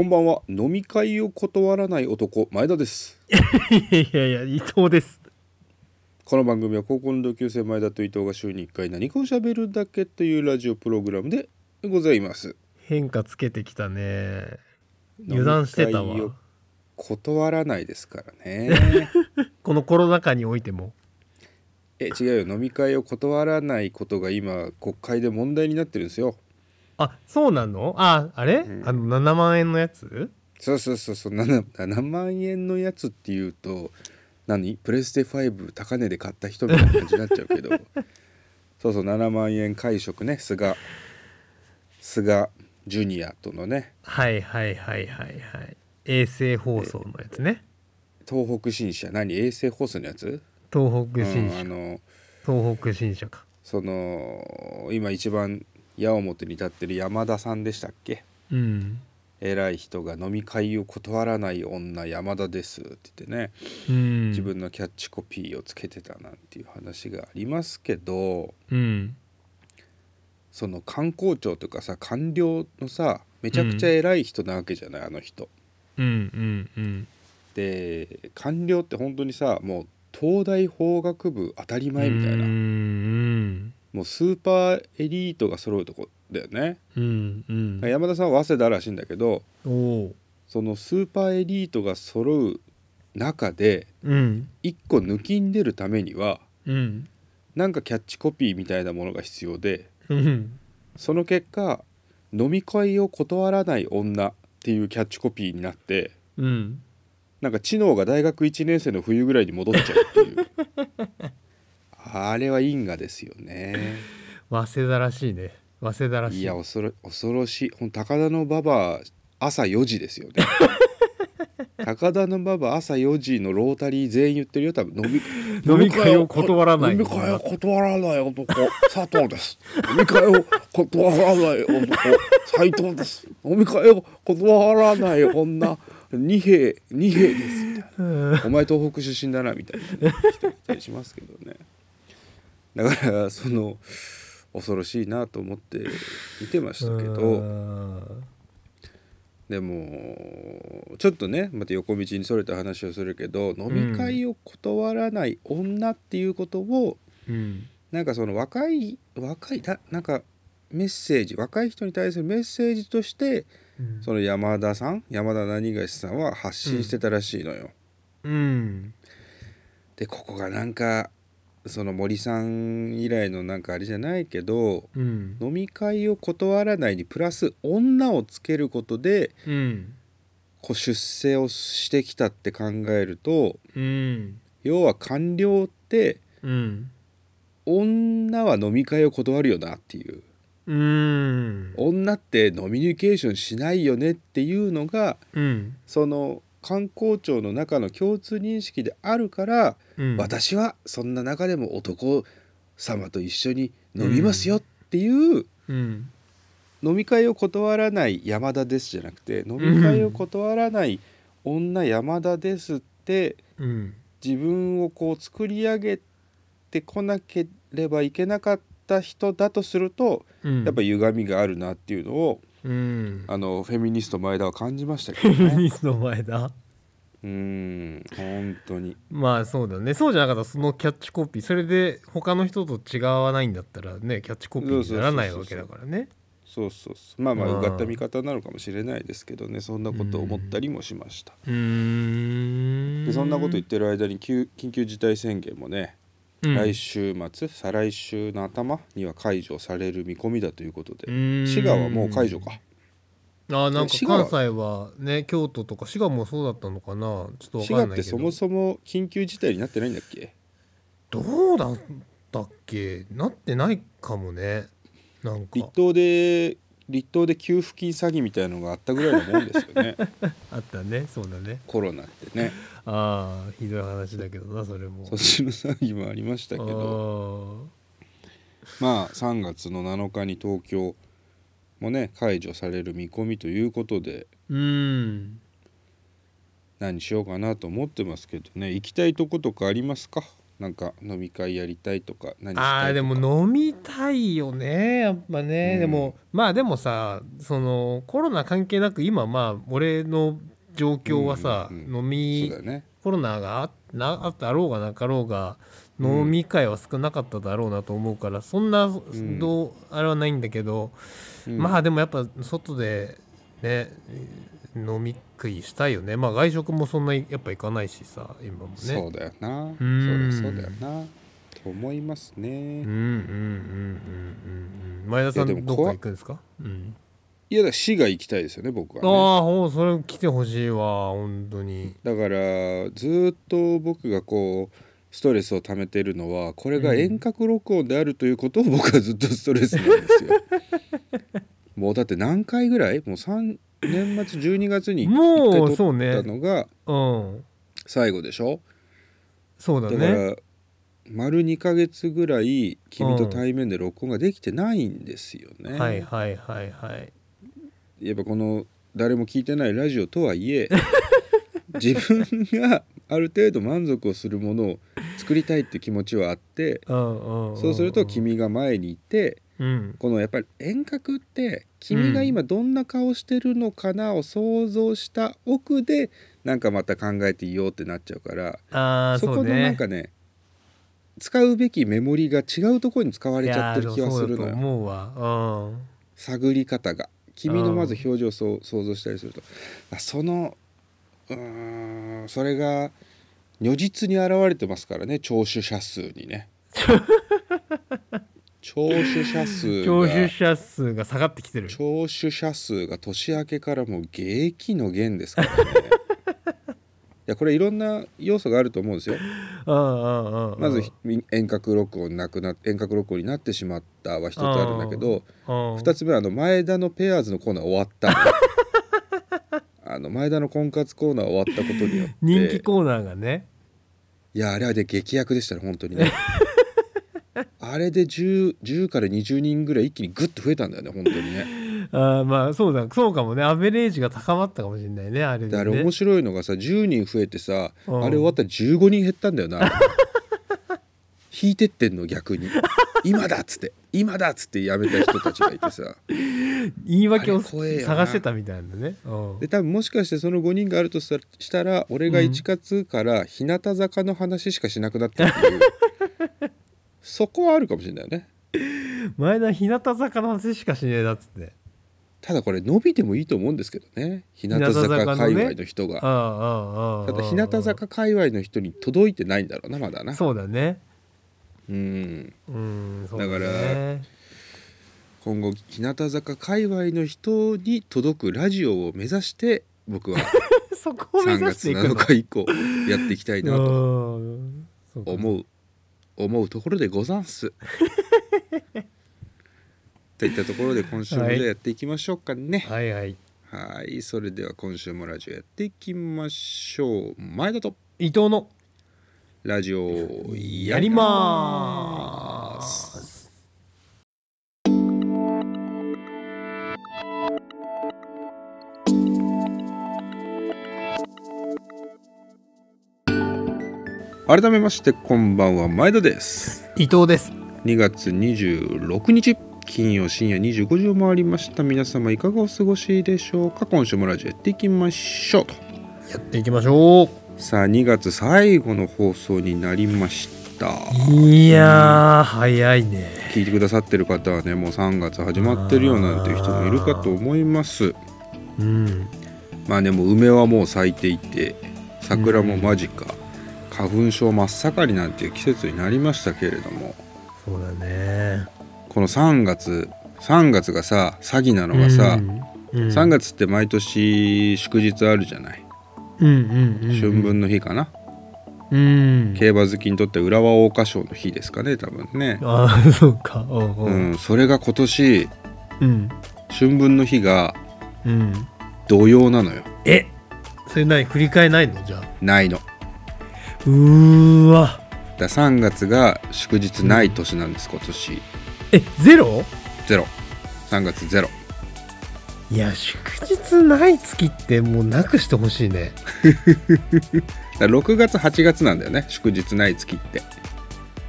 こんばんは。飲み会を断らない男前田です。いやいや伊藤です。この番組は高校の同級生前田と伊藤が週に1回何かを喋るだけというラジオプログラムでございます。変化つけてきたね。油断してたわ。断らないですからね。このコロナ禍においても。え違うよ。飲み会を断らないことが今国会で問題になってるんですよあそうなの？ああれ、うん。あの7万円のやつ？そうそうそうそう。7, 7万円のやつっていうと何？プレステ5高値で買った人みたいな感じになっちゃうけど。そうそう7万円会食ね。菅。菅ジュニアとのね。はいはいはいはいはい。衛星放送のやつね。東北新社。何？衛星放送のやつ？東北新社、うんあの東北新社か。その今一番矢面に立ってる山田さんでしたっけ？うん。偉い人が飲み会を断らない女山田ですって言ってね。うん。自分のキャッチコピーをつけてたなんていう話がありますけどうん。その官公庁とかさ官僚のさめちゃくちゃ偉い人なわけじゃない、あの人。うんうんうん。で官僚って本当にさもう東大法学部当たり前みたいな、うんもうスーパーエリートが揃うとこだよね。うんうん。山田さんは早稲田らしいんだけどそのスーパーエリートが揃う中でうん一個抜きんでるためにはうんなんかキャッチコピーみたいなものが必要でうんその結果飲み会を断らない女っていうキャッチコピーになってうん。なんか知能が大学1年生の冬ぐらいに戻っちゃうっていう あれは因果ですよね。早稲田らしいね。早稲田らしい。いや恐ろ恐ろしい。ほん高田の馬場朝4時ですよね。高田の馬場朝4時のロータリー全員言ってるよ。多分飲み 飲み会を断らない。飲み会を断らない男。佐藤です。飲み会を断らない男。斉藤です。飲み会を断らない女。二兵二兵です。みたいな。お前東北出身だなみたいな、ね、人いたりしますけどねだからその恐ろしいなと思って見てましたけうどんでもちょっとねまた横道にそれた話をするけど飲み会を断らない女っていうことを、うん。なんかその若い若いだなんかメッセージ若い人に対するメッセージとしてうん。その山田さん山田何がしさんは発信してたらしいのよ。うん。でここがなんかその森さん以来のなんかあれじゃないけどうん。飲み会を断らないにプラス女をつけることでうんこう出世をしてきたって考えるとうん。要は官僚ってうん女は飲み会を断るよなっていう。うん。女って飲みニケーションしないよねっていうのがうん。その観光庁の中の共通認識であるから、うん。私はそんな中でも男様と一緒に飲みますよっていう、うん。飲み会を断らない山田ですじゃなくて飲み会を断らない女山田ですってうん。自分をこう作り上げてこなければいけなかった人だとするとうん。やっぱ歪みがあるなっていうのをうん。あのフェミニスト前田は感じましたけどね。フェミニストの前だうーん本当に。まあそうだね。そうじゃなかったらそのキャッチコピーそれで他の人と違わないんだったらねキャッチコピーにならないわけだからね。そうそうそうまあまあうがった見方なのかもしれないですけどね。そんなことを思ったりもしました。うーん。でそんなこと言ってる間に緊緊急事態宣言もね、うん。来週末再来週の頭には解除される見込みだということで、滋賀はもう解除か。あーなんか関西はね京都とか滋賀もそうだったのかな？ちょっとわ滋賀ってかんないけど。そもそも緊急事態になってないんだっけ？どうだったっけ？なってないかもね。なんか。立東で立東で給付金詐欺みたいなのがあったぐらいのもんですよね。あったね。そうだね。コロナってね。ああひどい話だけどなそれも。そっちの詐欺もありましたけど。まあ3月の7日に東京もね解除される見込みということで。うん。何しようかなと思ってますけどね。行きたいとことかありますか？なんか飲み会やりたいとか何したあーでも飲みたいよねやっぱね、うん。でもまあでもさそのコロナ関係なく今まあ俺の状況はさ、うんうんうん。飲みそうだよね。コロナがあなあったろうがなかろうが飲み会は少なかっただろうなと思うから、そんなどうあれはないんだけど、うん。まあでもやっぱ外でね飲み食いしたいよね。まあ外食もそんなやっぱ行かないしさ今もね。そうだよな。ん。そうだよな。と思いますね。うんうんうんうんうん前田さんどっか行くんですか、うん、いやだ市が行きたいですよね僕はね。ああほうそれ来てほしいわ本当に。だからずーっと僕がこうストレスを溜めてるのはこれが遠隔録音であるということを僕はずっとストレスなんですよ。もうだって何回ぐらい？もう3年末12月に1もう回撮っそうねたのがうん最後でしょ？そうだだからね丸2ヶ月ぐらい君と対面で録音ができてないんですよね。はいはいはいはい。やっぱこの誰も聞いてないラジオとはいえ 自分がある程度満足をするものを作りたいって気持ちはあってうんうん。そうすると君が前にいてうん。このやっぱり遠隔って君が今どんな顔してるのかなを想像した奥でなんかまた考えていようってなっちゃうからああそこのなんかね使うべきメモリが違うところに使われちゃってる気がするのよ。探り方が。君のまず表情を想像したりすると。あそのうーんそれが如実に現れてますからね聴取者数にね 聴取者数聴取が者数が下がってきてる。聴取者数が年明けからもう劇の弦ですからね。いやこれいろんな要素があると思うんですよ。まず遠隔録音なくな遠隔録音になってしまったは一つあるんだけどうん二つ目はあの前田のペアーズのコーナー終わった あの前田の婚活コーナー終わったことによって。人気コーナーがね。いやあれはで劇薬でしたね本当にねあれで 10, 10から20人ぐらい一気にグッと増えたんだよね本当にね。あーまあそうだそうかもね。アベレージが高まったかもしれないねあれでね。であれ面白いのがさ10人増えてさうん。あれ終わったら15人減ったんだよな。引いてってんの逆に。今だっつって。今だっつってやめた人たちがいてさ。言い訳を探してたみたいなね。うん。で多分もしかしてその5人があるとしたら俺が1月から日向坂の話しかしなくなったっていう、そこはあるかもしれないよね。前田日向坂の話しかしねえなっつって。ただこれ伸びてもいいと思うんですけどね。日向坂界隈の人が、ただ日向坂界隈の人に届いてないんだろうなまだな。そうだね。うん。うんだ,、から今後日向坂界隈の人に届くラジオを目指して僕は そこを目3月指していくの。7日以降やっていきたいなと思う思うところでござんす。といったところで今週もじゃあやっていきましょうかね。はいはいはい、それでは今週もラジオやっていきましょう。前田と伊藤のラジオやりまーす改めましてこんばんは前田です。伊藤です。2月26日金曜深夜25時を回りました。皆様いかがお過ごしでしょうか？今週もラジオやっていきましょうと。やっていきましょさあ2月最後の放送になりました。ういやー早いね。聞いてくださってる方はねもう3月始まってるよなんていう人もいるかと思います。うん。まあねもう梅はもう咲いていて桜も間近、花粉症真っ盛りなんていう季節になりましたけれども。そうだね。この3月3月がさ詐欺なのがさ、うんうん、3月って毎年祝日あるじゃない、うんうんうん春分の日かな、うん。競馬好きにとって浦和桜花賞の日ですかね多分ね。ああ そうか。うう。んそれが今年うん。春分の日がうん。土曜なのよ。え？それ何振り替えないの？じゃあ。ないのうーわ。だ3月が祝日ない年なんです、今年。えゼロ？ゼロ。3月ゼロ。いや祝日ない月ってもうなくしてほしいね。だから6月8月なんだよね祝日ない月って。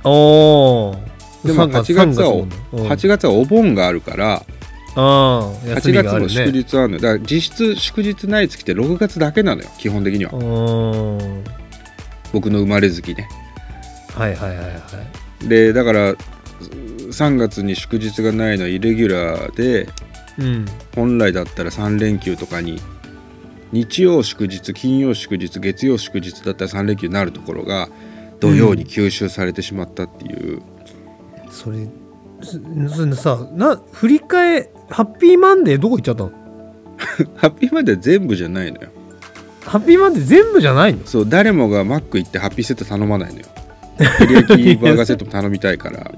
おー。でも3 8月は3だもんねうん。8月はお盆があるからああ休8みがある月も祝ね日あるのよ。だから実質祝日ない月って6月だけなのよ基本的には。うー。ん僕の生まれ月ね。はいはいはいはい。でだから3月に祝日がないのはイレギュラーでうん。本来だったら3連休とかに日曜祝日金曜祝日月曜祝日だったら3連休になるところが土曜に吸収されてしまったっていう、それすそれさな振り替えハッピーマンデーどこ行っちゃったの？ハッピーマンデーは全部じゃないのよハッピーマンデー全部じゃないの？そう誰もがマック行ってハッピーセット頼まないのよ。バーガーセットも頼みたいから。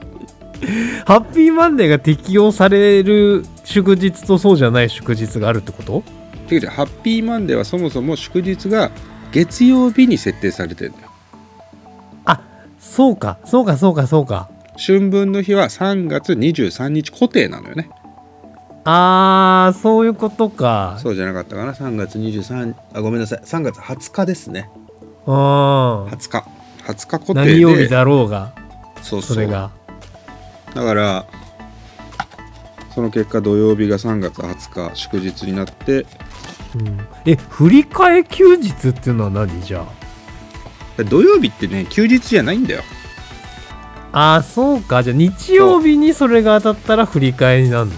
ハッピーマンデーが適用される祝日とそうじゃない祝日があるってこと？てかハッピーマンデーはそもそも祝日が月曜日に設定されてるのよ。あそうかそうかそうかそうか。春分の日は3月23日固定なのよねあーそういうことか。そうじゃなかったかな。3月23あごめんなさい。3月20日ですね。うん20日。20日固定で。何曜日だろうがそうそう。それが。だからその結果土曜日が3月20日祝日になって。うん。え振り替え休日っていうのは何？じゃ土曜日ってね休日じゃないんだよ。ああーそうか。じゃあ日曜日にそれが当たったら振り替えになるの？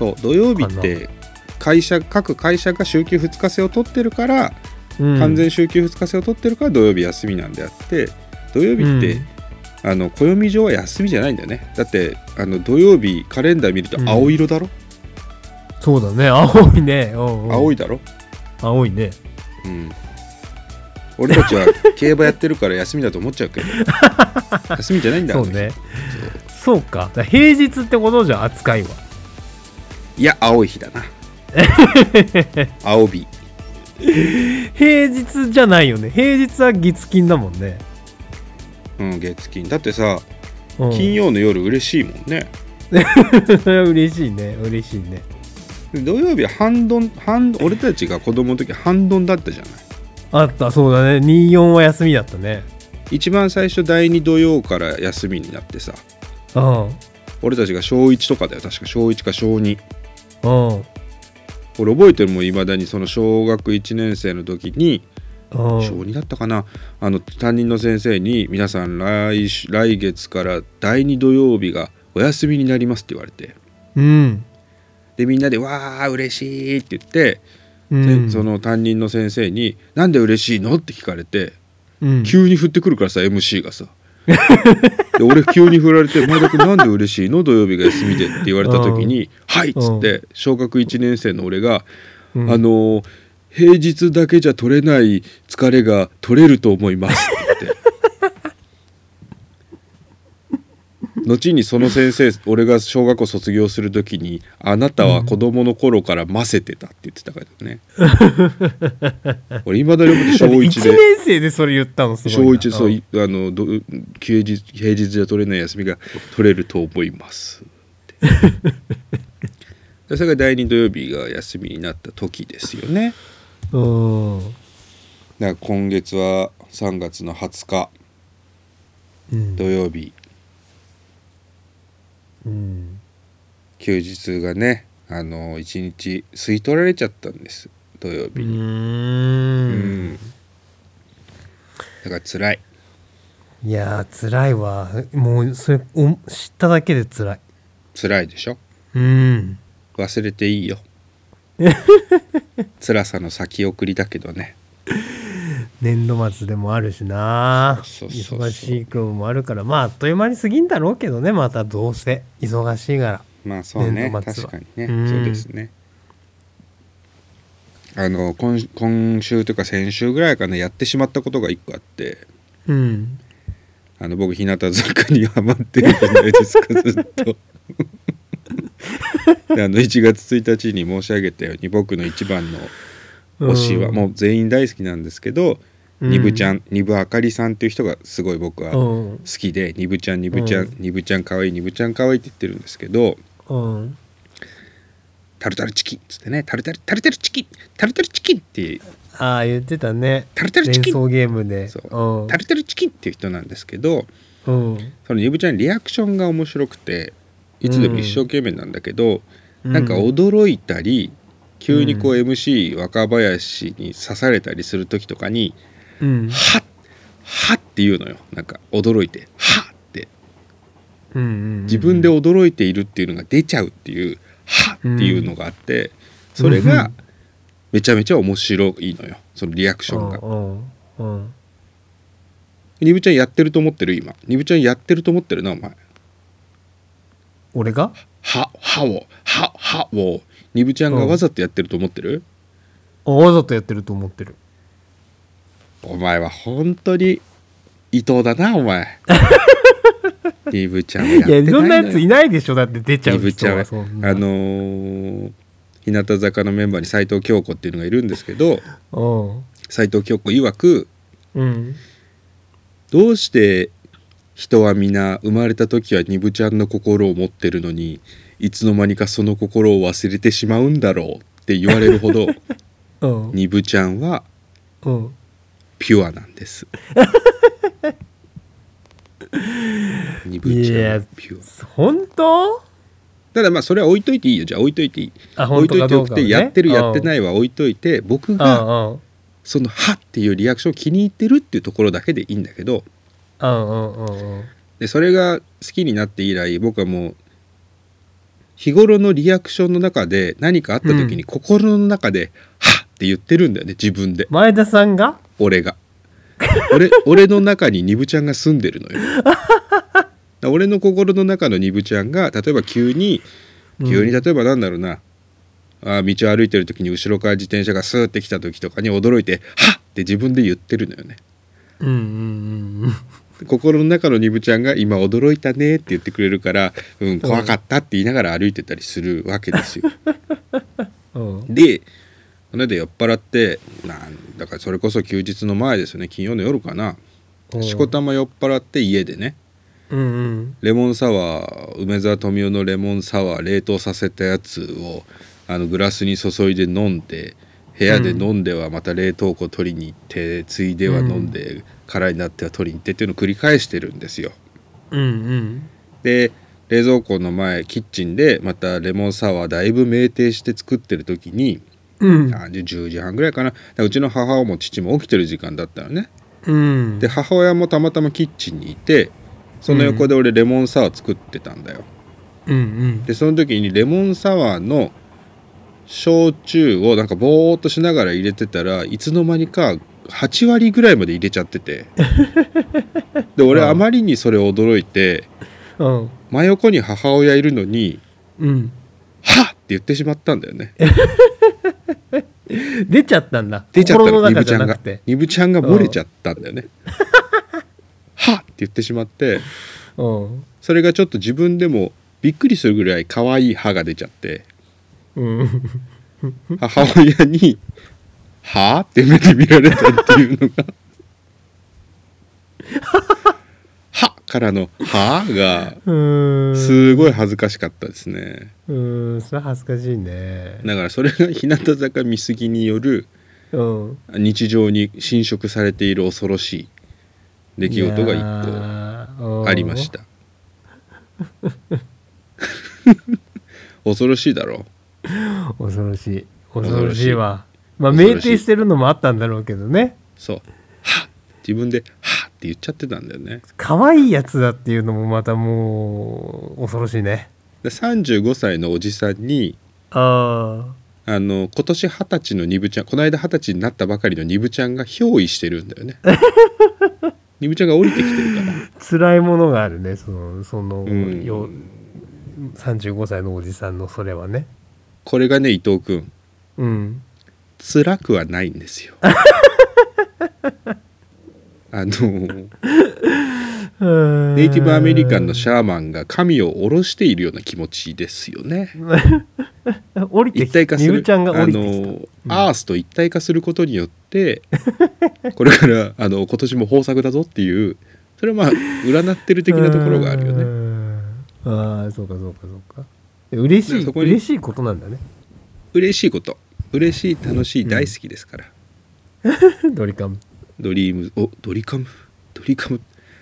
そう土曜日って会社各会社が週休2日制を取ってるから、うん。完全週休2日制を取ってるから土曜日休みなんであって土曜日って、うん。あの暦上は休みじゃないんだよね。だってあの土曜日カレンダー見ると青色だろ、そうだね。青いね。うんうん。青いだろ、青いね。うん、俺たちは競馬やってるから 休みだと思っちゃうけど。休みじゃないんだそうね。そう。か。平日ってことじゃん扱いはいや青い日だな。青日。平日じゃないよね。平日は月金だもんね、うん月金。だってさうん、金曜の夜嬉しいもんね、それは嬉しいね。嬉しいね。で土曜日は半ドン半俺たちが子供の時半ドンだったじゃない。あったそうだね。24は休みだったね。一番最初第2土曜から休みになってさ。うん。俺たちが小1とかだよ。確か小1か小2うん。俺覚えてるもんいまだにその小学1年生の時に。うん。小2だったかな。あの担任の先生に「皆さん来週来月から第2土曜日がお休みになります」って言われて。うん。でみんなで「わあ嬉しい」って言って、うん。でその担任の先生に「なんで嬉しいの?」って聞かれてうん。急に振ってくるからさ MC がさ。で俺急に振られて「前田君なんで嬉しいの？土曜日が休みで」って言われた時に「はい」っつって小学1年生の俺が「うん。あの平日だけじゃ取れない疲れが取れると思います」って言って後にその先生俺が小学校卒業する時に「あなたは子供の頃からませてた」って言ってたからね。俺いまだに覚えて小1 1で年生でそれ言ったの小一そういあのど休日平日じゃ取れない休みが取れると思いますって。でそれが第2土曜日が休みになった時ですよね。うん。うんだから今月は3月の20日うん。土曜日うん休日がねあの1日吸い取られちゃったんです。土曜う日に、ん。だから辛い。いやー辛いわ。もうそれお知っただけで辛い。辛いでしょ？うん。忘れていいよ。辛さの先送りだけどね年度末でもあるしな。忙しい分もあるから。まああっという間に過ぎんだろうけどね。またどうせ。忙しいから。まあそうね。確かにね、うん。そうですね。あの今今週というか先週ぐらいかなやってしまったことが一個あって。うん。あの僕日向坂にハマってるじゃないですか ずっと。であの1月1日に申し上げたように僕の一番の推しは、うん。もう全員大好きなんですけど、うんにぶちゃんにぶあかりさんっていう人がすごい僕はう好んきでにぶちゃんにぶちゃんうん。にぶちゃんかわいいにぶちゃんかわいいって言ってるんですけどうん。タルタルチキンっつってねタルタルタルタルチキンタルタルチキンってああ言ってたね。タルタルチキン。ゲームで。タルタルチキンっていう人なんですけどうん。そのニブちゃんリアクションが面白くていつでも一生懸命なんだけど、なんか驚いたり急にこう MC 若林に刺されたりする時とかにうん「はっはっ」って言うのよ。なんか驚いて「はっ」って。うんうん自分で驚いているっていうのが出ちゃうっていう「はっ」っていうのがあってそれがめちゃめちゃ面白いのよ。そのリアクションが。うんうんニブちゃんやってると思ってる？今。ニブちゃんやってると思ってるなお前。俺が？ははを。ははを。ニブちゃんがわざとやってると思ってる、あわざとやってると思ってるお前は本当に伊藤だなお前。ニブちゃんはやっいやてないのよ。そんなやついないでしょ。だって出ちゃう人ニブちゃんは。あのー日向坂のメンバーに斉藤京子っていうのがいるんですけど斉藤京子曰くうん。うんどうして人は皆生まれた時はニブちゃんの心を持ってるのにいつの間にかその心を忘れてしまうんだろうって言われるほど うん。ニブちゃんはうんピュアなんです。ニブちゃんはピュア。本当？ただまあそれは置いといていいよ。じゃあ置いといていい。あ置いといておくてやってるやっていないは置いといて僕うん。がうんその「は」っていうリアクションを気に入ってるっていうところだけでいいんだけど。でそれが好きになって以来僕はもう日頃のリアクションの中で何かあった時に心の中で「は」って言ってるんだよね自分で。前田さんが？俺が。俺俺の中にニブちゃんが住んでるのよ。俺の心の中のニブちゃんが例えば急に急に例えばなんだろうな、あー道を歩いてる時に後ろから自転車がスーって来た時とかに驚いて「はっ!」って自分で言ってるのよね。うんうんうん心の中のニブちゃんが今驚いたねって言ってくれるから「うん怖かった」って言いながら歩いてたりするわけですよ。うんうん。でそれで酔っ払ってなんだからそれこそ休日の前ですよね。金曜の夜かな。うん。しこたま酔っ払って家でね。うんうん。レモンサワー梅沢富美男のレモンサワー冷凍させたやつをあのグラスに注いで飲んで部屋で飲んではまた冷凍庫取りに行って、ついでは飲んで、空になっては取りに行ってっていうのを繰り返してるんですよ。うんうん。で冷蔵庫の前キッチンでまたレモンサワーだいぶ酩酊して作ってる時に、うん。あ10時半ぐらいかな。うちの母も父も起きてる時間だったのね。うん。で母親もたまたまキッチンにいてその横で俺レモンサワー作ってたんだよ。うんうん。でその時にレモンサワーの焼酎をなんかボーっとしながら入れてたらいつの間にか8割ぐらいまで入れちゃってて。で俺うん。あまりにそれ驚いてうん。真横に母親いるのにうん「はっ!」言ってしまったんだよね。出ちゃったんだ。出ちゃった心のニブちゃんがニブちゃんが漏れちゃったんだよね。はっって言ってしまって。うん。それがちょっと自分でもびっくりするぐらい可愛い歯が出ちゃって。うん。母親に「はあ?」って目で見られたっていうのが「は」からの「は」がうん。すごい恥ずかしかったですねうんそれ恥ずかしいね。だからそれが日向坂見過ぎによるうん。日常に侵食されている恐ろしい出来事が一個個ありました。恐ろしいだろ？恐ろしい。恐ろしい。恐ろしいわ。まあ酩酊してるのもあったんだろうけどね。そう「は」自分で「は」って言っちゃってたんだよね。可愛いやつだっていうのもまたもう恐ろしいねで35歳のおじさんにああの今年二十歳のニブちゃんこの間二十歳になったばかりのニブちゃんが憑依してるんだよね。ニブちゃんが降りてきてるから。あ辛いものがあるねそのその、うん。よ35歳のおじさんのそれはね。これがね伊藤君。うん。辛くはないんですよ。あのネイティブアメリカンのシャーマンが神を下ろしているような気持ちですよね。降りてき一体化する。ニブちゃんが降ありてきた。のアースと一体化することによって これからあの今年も豊作だぞっていうそれはまあ占ってる的なところがあるよね。ねああそうかそうかそうか。嬉しい嬉しいことなんだね。嬉しいこと。嬉しい楽しい大好きですから、ドリカム。ドリームおドリカム？ドリカム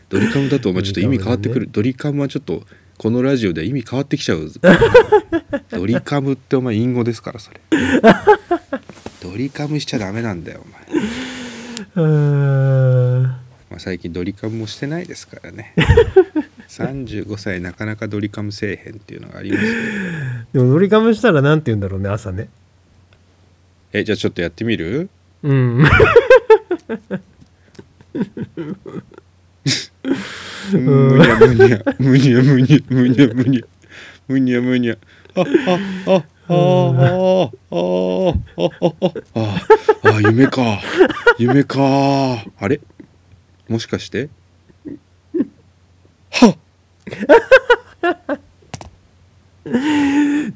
ドリカムだとお前ちょっと意味変わってくる。ドリカムはちょっとこのラジオでは意味変わってきちゃう ドリカムってお前隠語ですからそれ。ドリカムしちゃダメなんだよお前、うーん。まあ、最近ドリカムもしてないですからね。35歳なかなかドリカムせえへんっていうのがありますけど。でもドリカムしたらなんて言うんだろうね朝ね。えじゃあちょっとやってみる？うん むにゃむにゃむにゃむにゃむにゃむにゃむにゃ。むにゃああああああああああ夢か夢かあれもしかしては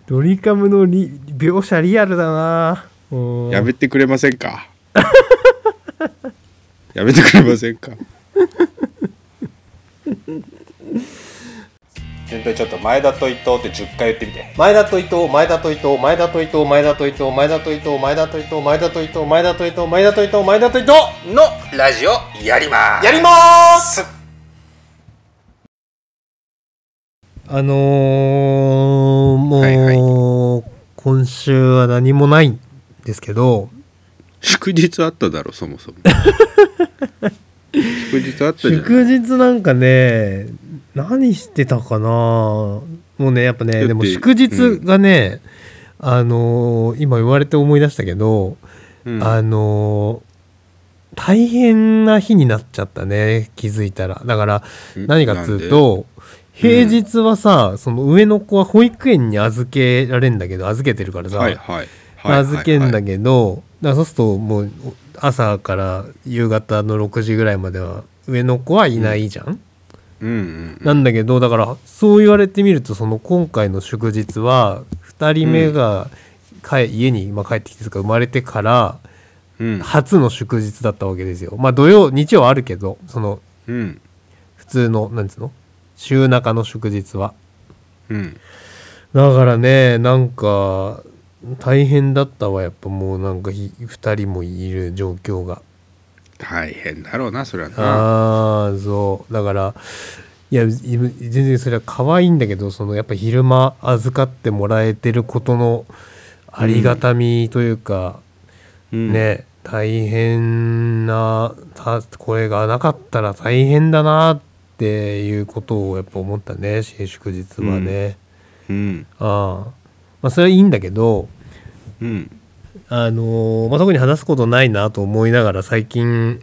ドリカムのリ描写リアルだなやめてくれませんかやめてくれませんか先輩ちょっと前田と伊藤って10回言ってみて。前田と伊藤前田と伊藤前田と伊藤前田と伊藤前田と伊藤前田と伊藤前田と伊藤前田と伊藤前田と伊藤前田と伊藤のラジオやりますやりますあのー、もう、はい今週は何もないんですけど祝日あっただろそもそも祝日あったじゃん。祝日なんかね何してたかな。もうねやっぱねでも祝日がね、あのー今言われて思い出したけど、うん。あのー大変な日になっちゃったね気づいたら。だからん。何かっつうと平日はさ、その上の子は保育園に預けられんだけど預けてるからさ、はいはい。はい預けんだどけど、だからそうするともう朝から夕方の6時ぐらいまでは上の子はいないじゃん、うんうんなんだけどだからそう言われてみるとその今回の祝日は2人目が帰家に今帰ってきてとか生まれてからうん。初の祝日だったわけですよ。まあ土曜日曜あるけどそのうん。普通のなんつうの？週中の祝日は。うん。だからねなんか大変だったわやっぱもうなんかひ2人もいる状況が。大変だろうなそれはな。ああそう。だからいやい全然それは可愛いんだけどそのやっぱ昼間預かってもらえてることのありがたみというか、うん。ね大変なたこれがなかったら大変だなっていうことをやっぱ思ったね祝日はね。うん。ああまあそれはいいんだけどうん。あのーまあ、特に話すことないなと思いながら最近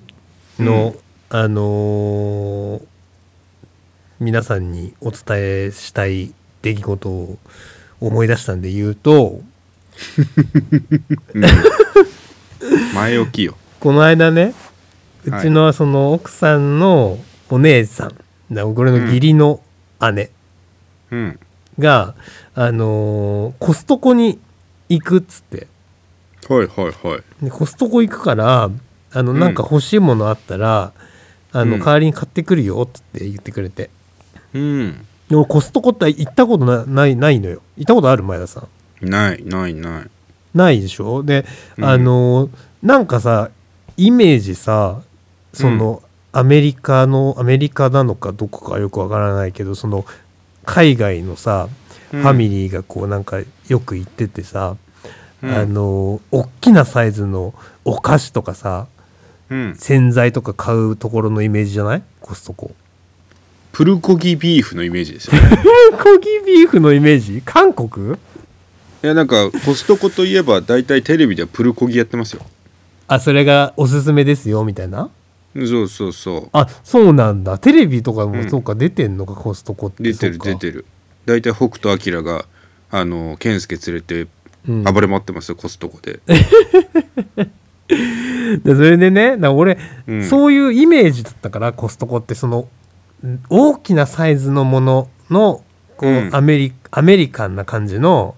の、あのー皆さんにお伝えしたい出来事を思い出したんで言うと前置きよ。この間ねうはい。ちのその奥さんのお姉さんだこれの義理の姉。うんが、あのーコストコに行くっつって。はいはいはい。でコストコ行くからあのうん。なんか欲しいものあったら、あのうん。代わりに買ってくるよっつって言ってくれて。うん。でもコストコって行ったことなないないのよ。行ったことある前田さん。ないないない。ないでしょ？で、うん。あのなんかさイメージさその、アメリカのアメリカなのかどこかよくわからないけどその海外のさ、うん。ファミリーがこうなんかよく行っててさ、うん。あの大きなサイズのお菓子とかさうん。洗剤とか買うところのイメージじゃない？コストコ。プルコギビーフのイメージですよね。コギビーフのイメージ？韓国？いやなんかコストコといえば大体テレビではプルコギやってますよ。あそれがおすすめですよみたいな？そうそうそう。あそうなんだ。テレビとかもうん。そうか出てんのか、コストコって出てる出てる。大体北斗晶があの健介連れてうん。暴れ回ってますよ、コストコで、でそれでね俺、うん。そういうイメージだったからコストコってそのん大きなサイズのもののこう、うん。アメリアメリカンな感じの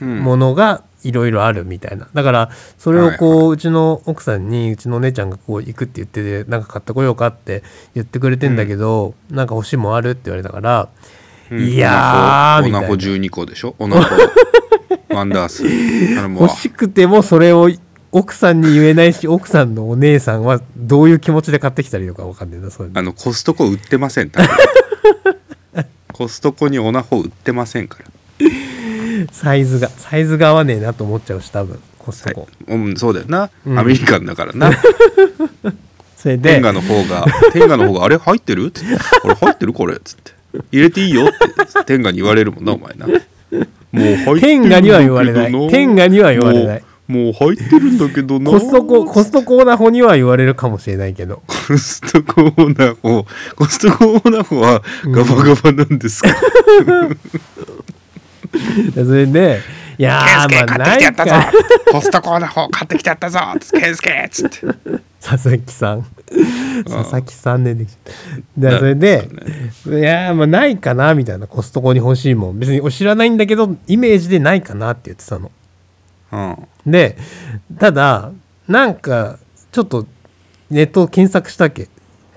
うん。ものがいろいろあるみたいな。だからそれをこう、はいはうちの奥さんにうちのお姉ちゃんがこう行くって言っててなんか買ってこようかって言ってくれてんだけど、なんか欲しいもんあるって言われたから、うん。いやーみたいな。オナホオナホ12個でしょ？オナホワンダース。欲しくてもそれを奥さんに言えないし奥さんのお姉さんはどういう気持ちで買ってきたらいいのか分かんないなそういうの。あのコストコ売ってません コストコにオナホ売ってませんからサイズがサイズが合わねえなと思っちゃうし多分。コストコ、うん、そうだよな、うん。アメリカンだからな。それで天下の方が天下の方があれ入ってる？っつって「これ入ってる？これ」っつって「入れていいよ」って。天下に言われるもんなお前な。もう入ってるんだけどな。天下には言われない。天下には言われない。もうもう入ってるんだけどな。コストココストコーナホには言われるかもしれないけど。コストコーナホコストコーナホはガバガバなんですか、それでいやーまあないか。コストコーナホ買ってきてやったぞケンスケっつって。佐々木さん。佐々木さんででそれで、いやーまあないかなみたいなコストコに欲しいもん。別に知らないんだけどイメージでないかなって言ってたの。うん。でただなんかちょっとネットを検索したっけ。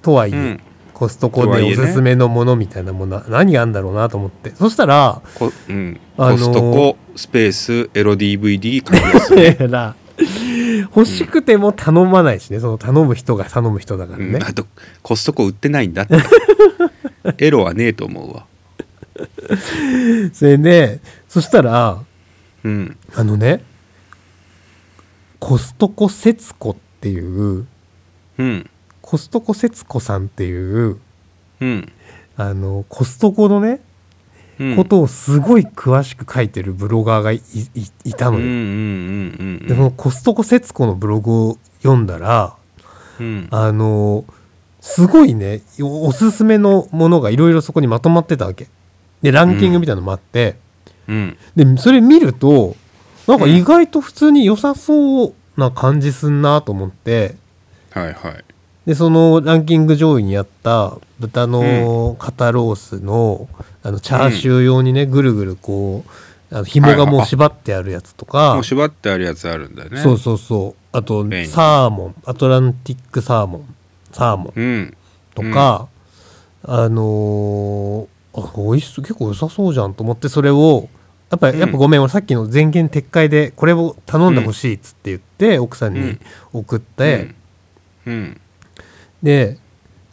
とはいえ、うんコストコでおすすめのものみたいなものは何があるんだろうなと思って。そしたらこうん。あのーコストコスペースエロ DVD 買います 欲しくても頼まないしね。その頼む人が頼む人だからね、うん。あとコストコ売ってないんだって。エロはねえと思うわ。それでそしたらうん。あのねコストコ節子っていううんコストコ節子さんっていううん。あのコストコのね、うん。ことをすごい詳しく書いてるブロガーがいたのよ。でそのコストコ節子のブログを読んだらうん。あのすごいねおおすすめのものがいろいろそこにまとまってたわけ。でランキングみたいなのもあって、うん。でそれ見るとなんか意外と普通に良さそうな感じすんなと思って。はいはいでそのランキング上位にあった豚の肩ロースの,、あのチャーシュー用にねぐるぐるこうあの紐がもう縛ってあるやつとか、もう縛ってあるやつあるんだね。そうそうそう。あとサーモン。アトランティックサーモン。サーモン。うん。とか、あのーあ美味しそう。結構良さそうじゃんと思ってそれをやっぱうん。やっぱごめん。俺さっきの全言撤回でこれを頼んでほしいっつって言って、奥さんに送って、うん。うんで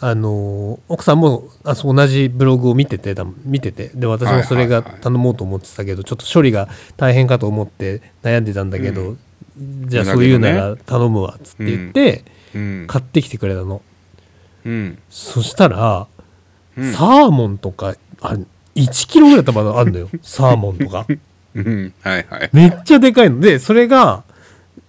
あのー奥さんもあそう同じブログを見ててだ見てて。で私もそれが頼もうと思ってたけど、ちょっと処理が大変かと思って悩んでたんだけど、じゃあそういうなら頼むわっつって言って、うん。買ってきてくれたの。うん。そしたら、うん。サーモンとかあ1キロぐらい多分あるのよ。サーモンとか。うん。はいはい。めっちゃでかいの。でそれが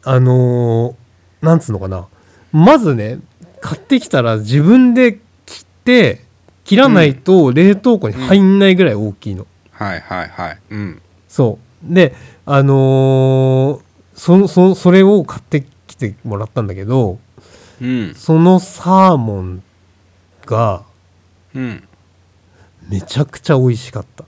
あのーなんつうのかな。まずね買ってきたら自分で切って切らないと冷凍庫に入んないぐらい大きいの、はいはいはい。うん。そう。であのーそそそれを買ってきてもらったんだけどうん。そのサーモンがうん。めちゃくちゃ美味しかった。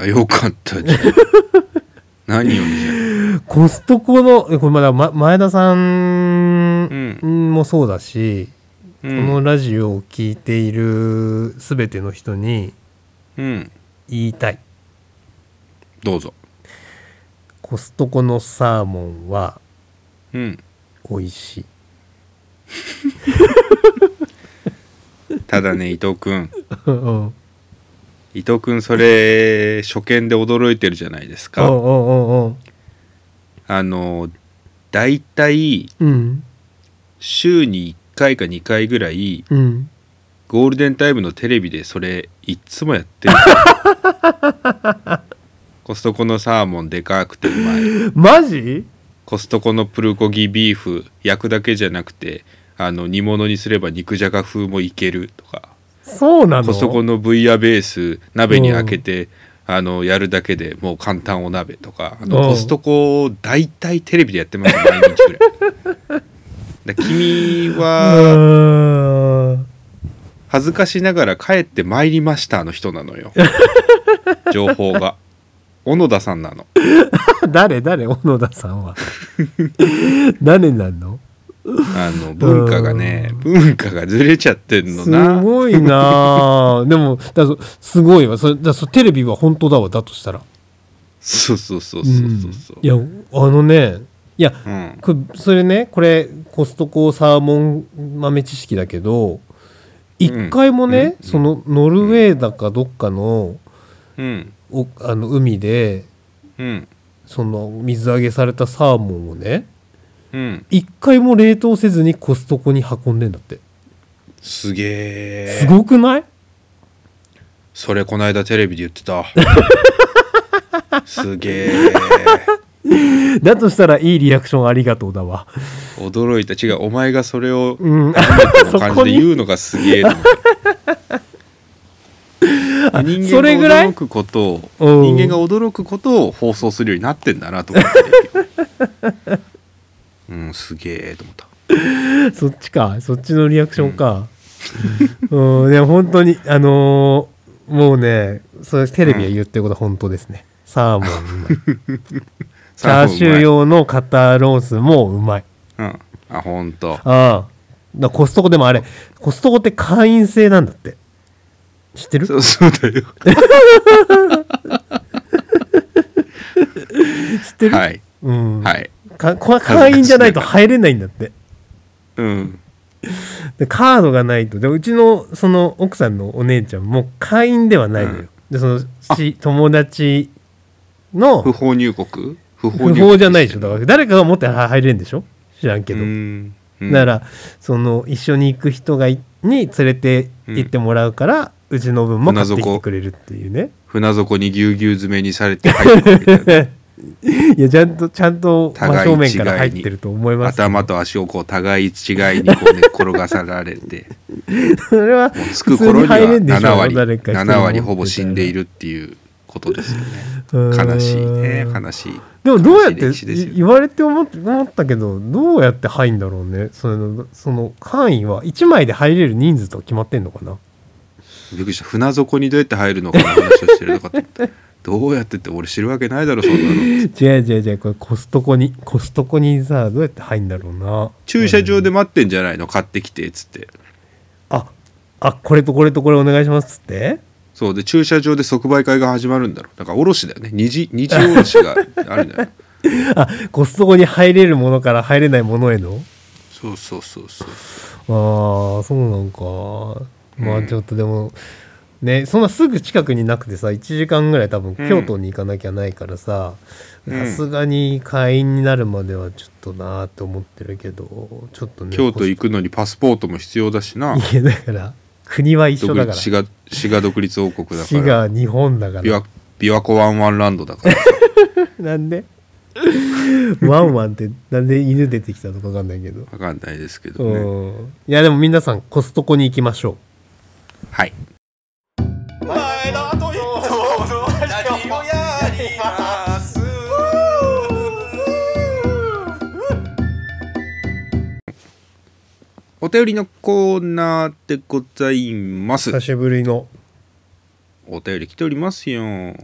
あよかったじゃん。何よりじゃんコストコのえこれまだ、ま、前田さんうん。もそうだし、うこのんラジオを聞いている全ての人にうん。言いたい。どうぞ。コストコのサーモンはうん。美味しい。ただね伊藤君 うん。伊藤君それ初見で驚いてるじゃないですか。うんうんうんあの大体うん。週に1回か2回ぐらいうん。ゴールデンタイムのテレビでそれいっつもやってる。コストコのサーモンでかくてうまい。マジ？コストコのプルコギビーフ焼くだけじゃなくてあの煮物にすれば肉じゃが風もいけるとか。そうなの？コストコのブイヤベース鍋に開けて、あのやるだけでもう簡単お鍋とか。あのうん。コストコ大体テレビでやってます毎日ぐらい だ君うは恥ずかしながら帰ってまいりましたの人なのよ。情報が。小野田さんなの。誰誰小野田さんは？誰なの？あの文化がねうん。文化がずれちゃってんのすなごいな。あでもだそすごいわ。それだそテレビは本当だわ。だとしたら。そうそうそうそうそうそう。うん。いやあのねいやうん。これそれねこれコストコサーモン豆知識だけど一回もね、うん。そのノルウェーだかどっかのうん。おあの海でうん。その水揚げされたサーモンをねうん。一回も冷凍せずにコストコに運んでんだって。すげえ。すごくない？それこの間テレビで言ってた。すげえ だとしたらいいリアクションありがとうだわ。驚いた。違うお前がそれをう感じで言うのがすげえと思って人間それぐらい？が驚くことをうん。人間が驚くことを放送するようになってんだなと思って。うんすげえと思った。そっちか。そっちのリアクションか。うん。でも本当にあのーもうねそれテレビが言ってることは本当ですね、サーモン チャーシュー用の肩ロースもうまい。うん。あ本当ああ。だコストコでもあれコストコって会員制なんだって。知ってる？そうそうだよ。知ってる、はい。うん。はい。かこ会員じゃないと入れないんだって。うん。でカードがないと。でうちのその奥さんのお姉ちゃんも会員ではないのよ、うん。でそのし友達の不法入国？不不法じゃないでしょ。だから誰かが持って入れるんでしょ？知らんけど、うん。うん。だからその一緒に行く人がいに連れて行ってもらうから、うちの分も買ってきてくれるっていうね。船底にぎゅうぎゅう詰めにされて入ってくる いやちゃんとちゃんと真正面から入ってると思います。頭と足をこう互い違いにこう寝っ 転がされて。それは着く頃には普通入れんでしょ？7割誰か一人7割ほぼ死んでいるっていうことですよね。うん悲しいね悲しいでもどうやって言われて思ったけどどうやって入んだろうね。そのその会員は1枚で入れる人数とか決まってんのかな。びっくりした。船底にどうやって入るのかの話をしてるのかってどうやってって俺知るわけないだろそんなの。違う違う違う。これコストコにコストコにさどうやって入んだろうな。駐車場で待ってんじゃないの？買ってきてっつって。ああこれとこれとこれお願いしますっつってそう。で駐車場で即売会が始まるんだろだから卸だよね。二次二次卸があるんだよ。あコストコに入れるものから入れないものへの？そうそうそうそう。ああそうなんか。まあちょっとでも、ねそんなすぐ近くになくてさ1時間ぐらい多分うん。京都に行かなきゃないからさうん。さすがに会員になるまではちょっとなーって思ってるけどちょっとね京都行くのにパスポートも必要だしな。いやだから国は一緒独だから。立滋賀滋賀独立王国だ滋から。賀日本だから。琵琶湖ワンワンランドだから。なんで？ワンワンってなんで犬出てきたのか分かんないけど、わかんないですけどね。うん。いやでも皆さんコストコに行きましょはいお便りのコーナーでございます。う久しぶりの。お便り来ております。よお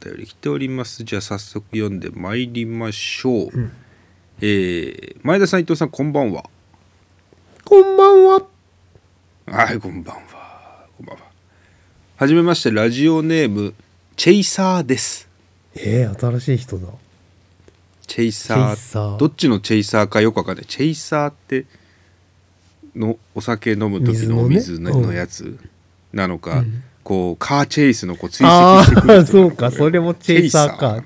便り来ております。じゃあ早速読んでまいりましょう、うん。えー前田さん伊藤さんこんばんは。こんばんは。はいこんばんは。こんばんは。はじめましてラジオネームチェイサーです。えー、新しい人だ。チェイサチェーイサー。どっちのチェイサーかよくわかんない。チェイサーってのお酒飲む時のお水のやつなのか、うん。こうカーチェイスのこう追あ跡してくるあ そうかそれもチェイサーか。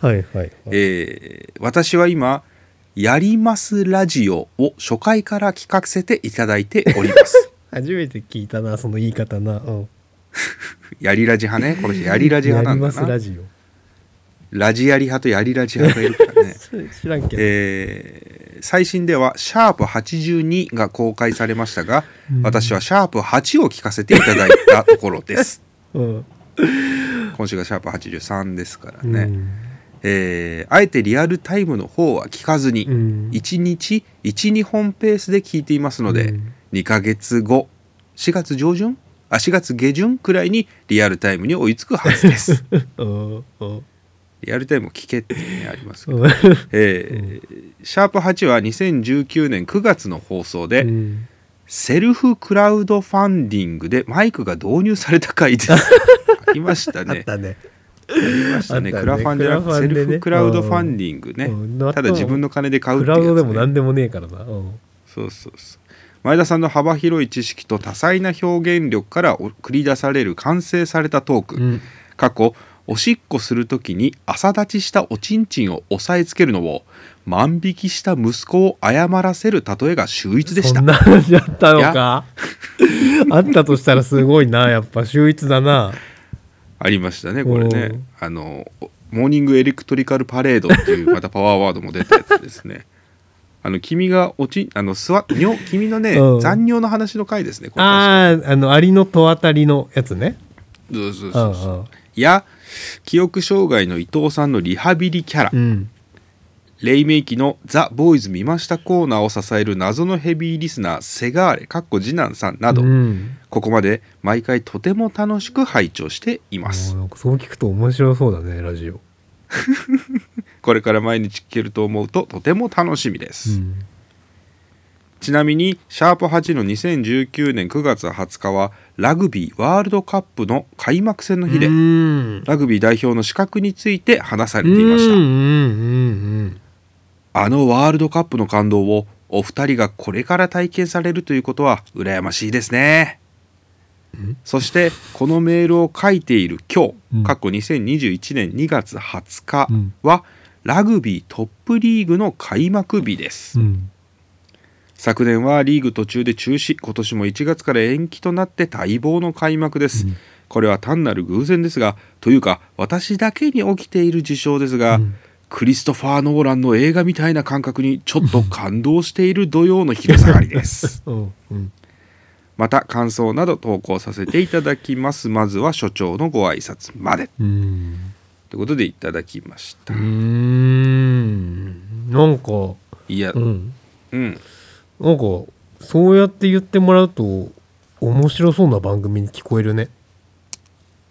はいはい、はい、えー私は今「やりますラジオ」を初回から聞かせていただいております。初めて聞いたなその言い方な、うん、やりラジ派ね？この人やりラジ派なんだやりますなラジオ。ラジやり派とやりラジ派がいるからね。知らんけど、えー最新では「シャープ #82」が公開されましたが、うん。私は「シャープ #8」を聞かせていただいたところです。うん。今週がシャープ83ですからね、うん。えーあえてリアルタイムの方は聞かずに、うん。1日12本ペースで聞いていますので、うん。2ヶ月後4月上旬？あ4月下旬くらいにリアルタイムに追いつくはずです うんうんリアルタイムを聞けっていうねありますけど、う。んえーシャープ8は2019年9月の放送で、うん。セルフクラウドファンディングでマイクが導入された回です。ありましたあっね。たねましたね。ね。クラファンじゃなくクラファンでね。セルフクラウドファンディングね、うん。ただ自分の金で買うってクいうやつ、ね、ラウドでも何でもねえからな、うん。そうそうそう。前田さんの幅広い知識と多彩な表現力からお繰り出される完成されたトーク、うん。過去おしっこするときに朝立ちしたおちんちんを押さえつけるのを万引きした息子を謝らせる例えが秀逸でした。そんな話あったのか？あったとしたらすごいなやっぱ秀逸だな。ありましたねこれね。うん。あのモーニングエレクトリカルパレードっていうまたパワーワードも出たやつですね。あの君がおちあの座尿君のね、うん。残尿の話の回ですねあああのアリの戸当たりのやつね。そうそううそう。んそううん。や記憶障害の伊藤さんのリハビリキャラ、うん。黎明期のザ・ボーイズ見ましたコーナーを支える謎のヘビーリスナーセガーレかっこ次男さんなど、うん。ここまで毎回とても楽しく拝聴しています。そう聞くと面白そうだねラジオ、これから毎日聞けると思うととても楽しみです、うんちなみにシャープ8の2019年9月20日はラグビーワールドカップの開幕戦の日で、うん。ラグビー代表の資格について話されていました、あのワールドカップの感動をお二人がこれから体験されるということは羨ましいですね。そしてこのメールを書いている今うん。日、過去2021年2月20日うん。は、ラグビートップリーグの開幕日です、うん昨年はリーグ途中で中止。今年も1月から延期となって待望の開幕です、うん。これは単なる偶然ですがというか私だけに起きている事象ですが、うん。クリストファー・ノーランの映画みたいな感覚にちょっと感動している土曜の昼下がりです。うんうん。また感想など投稿させていただきます。まずは所長のご挨拶まで。うん。ということでいただきました、うーん。なんかいやうん。うんなんかそうやって言ってもらうと面白そうな番組に聞こえるね。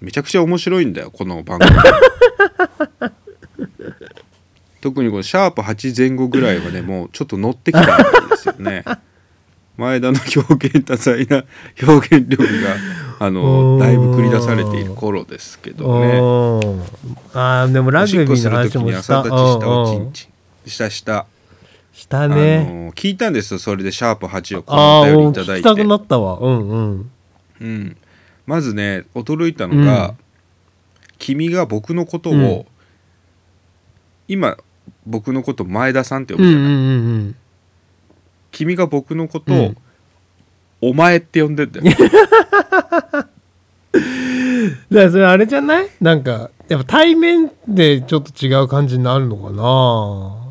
めちゃくちゃ面白いんだよこの番組。特にこのシャープ8前後ぐらいはねもうちょっと乗ってきたんですよね。前田の表現多彩な 表現力があのうん。だいぶ繰り出されている頃ですけどね。ああでもラグビーのおしっこする話もし時に朝た立ちしたおちんちんしたしたしたあねの聞いたんですよ。それでシャープ8をこお便りいただいて。聞きたくなったわ。うんうん。うん、まずね驚いたのが、うん。君が僕のことを、うん。今僕のこと前田さんって呼うんうぶじゃない、んうん。君が僕のことを、うん。お前って呼んでんだよ。だからそれあれじゃない？なんかやっぱ対面でちょっと違う感じになるのかな？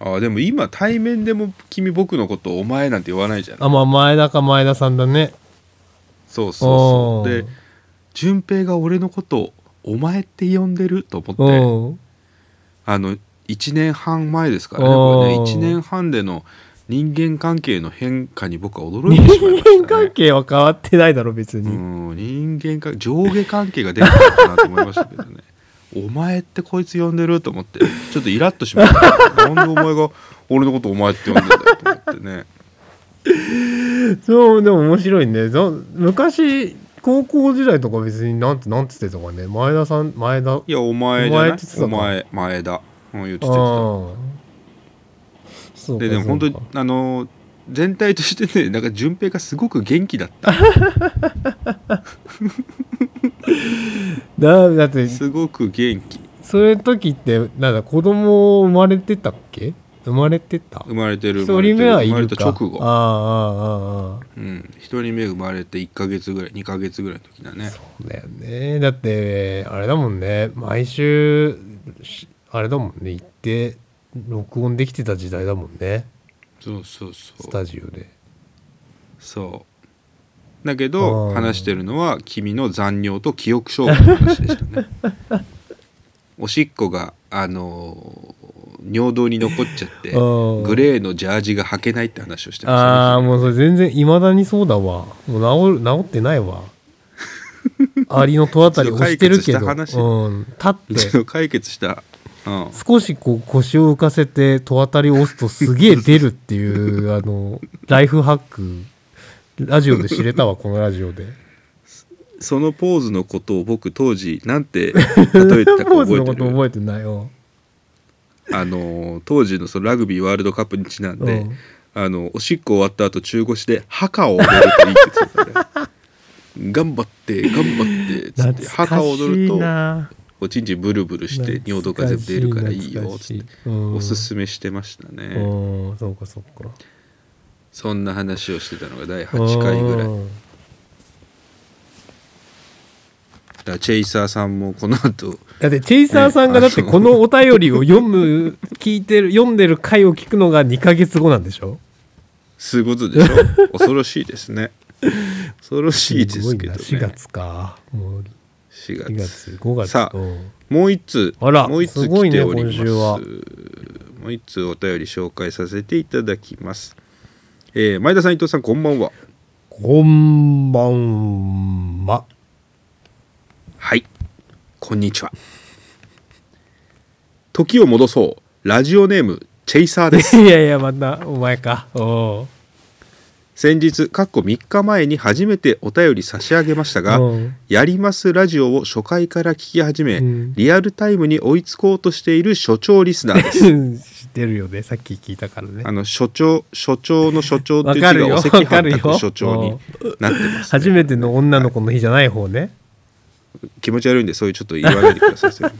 あでも今対面でも君僕のことをお前なんて言わないじゃない。あまあ前田か前田さんだね。そうそうそう。うん。で順平が俺のことをお前って呼んでると思うって。ん。あの1年半前ですからねこれねうん1年半での人間関係の変化に僕は驚い人てしまいました、ね、間関係は変わってないだろ別に、うん人間関上下関係が出てたのかなと思いましたけどねお前ってこいつ呼んでると思ってちょっとイラッとしました。なんでお前が俺のことお前って呼んでんだよと思ってね。そうでも面白いね。そ昔高校時代とか別になんてなんて言ってたかね。前田さん前田？いやお前じゃない？お前前前田。うん言ってあたそうででも本当にあの全体としてねなんか順平がすごく元気だった だだってすごく元気。そういう時ってなんだ子供生まれてたっけ？生まれてた？生まれてる一人目はい生まれるか。た直後。ああああああうん。一人目生まれて1ヶ月ぐらい2ヶ月ぐらいの時だね。そうだよね。だってあれだもんね。毎週しあれだもんね。行って録音できてた時代だもんね。そうそうそう。スタジオで。そうだけあどー。話してるのは君の残尿と記憶障害の話でしたね。おしっこがあのー尿道に残っちゃってグレーのジャージが履けないって話をしてましたね。ああもうそれ全然いまだにそうだわ。もう治る治ってないわ。アリの戸あたり押してるけど、うん、立うって解決した、うん、少しこう腰を浮かせて戸あたりを押すとすげえ出るっていうあのライフハックラジオで知れたわこのラジオでそのポーズのことを僕当時なんて 例えてたかポーズのこと覚えてる覚えてないよ。あの当時のそのラグビーワールドカップにちなんで、うんあのおしっこ終わった後中腰でハカを踊るといいって言ってたね 頑張って頑張ってつって懐ハカかしいを踊るとな。おちんちんブルブルして尿道が全部出るからいいよつっておすめ。すめしてましたね、うん、そうかそうか。そんな話をしてたのが第8回ぐらい。うん。だからチェイサーさんもこの後だってチェイサーさんがだってこのお便りを読む聞いてる読んでる回を聞くのが2ヶ月後なんでしょ？そういうことでしょ？恐ろしいですね。恐ろしいですけどね。すごいな。4月か。もう4 4月月5月。さあうん。もう一通あらもう一通来ております。今週は。もう一通お便り紹介させていただきます、えー前田さん伊藤さんこんばんは。こんばんは。はい。こんにちは。時を戻そう。ラジオネームチェイサーです。いやいやまたお前か。おう先日かっこ3日前に初めてお便り差し上げましたがうん。やりますラジオを初回から聞き始め、うん。リアルタイムに追いつこうとしている所長リスナーです。知ってるよね。さっき聞いたからね。あの所長所長の所長っていう字わかるよ。がお赤飯炊く所長になってます、初めての女の子の日じゃない方ね。気持ち悪いんでそういうちょっと言わないでください。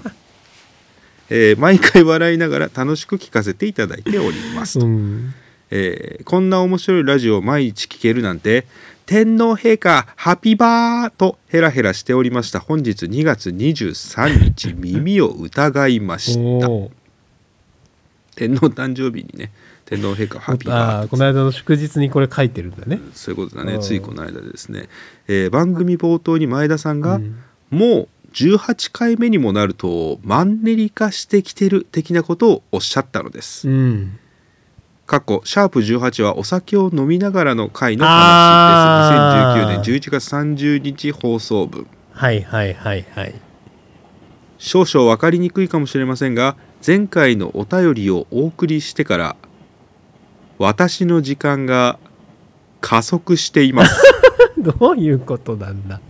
えー毎回笑いながら楽しく聞かせていただいております、うんえーこんな面白いラジオを毎日聞けるなんて天皇陛下ハピバーとヘラヘラしておりました。本日2月23日 耳を疑いました。天皇誕生日にね天皇陛下ハピバー。この間の祝日にこれ書いてるんだね。そういうことだうん。ねついこの間ですね、えー番組冒頭に前田さんが、うん。もう18回目にもなるとマンネリ化してきてる的なことをおっしゃったのです。うん過去シャープ18はお酒を飲みながらの回の話です。2019年11月30日放送分。はいはいはいはい少々分かりにくいかもしれませんが前回のお便りをお送りしてから私の時間が加速しています。どういうことなんだ？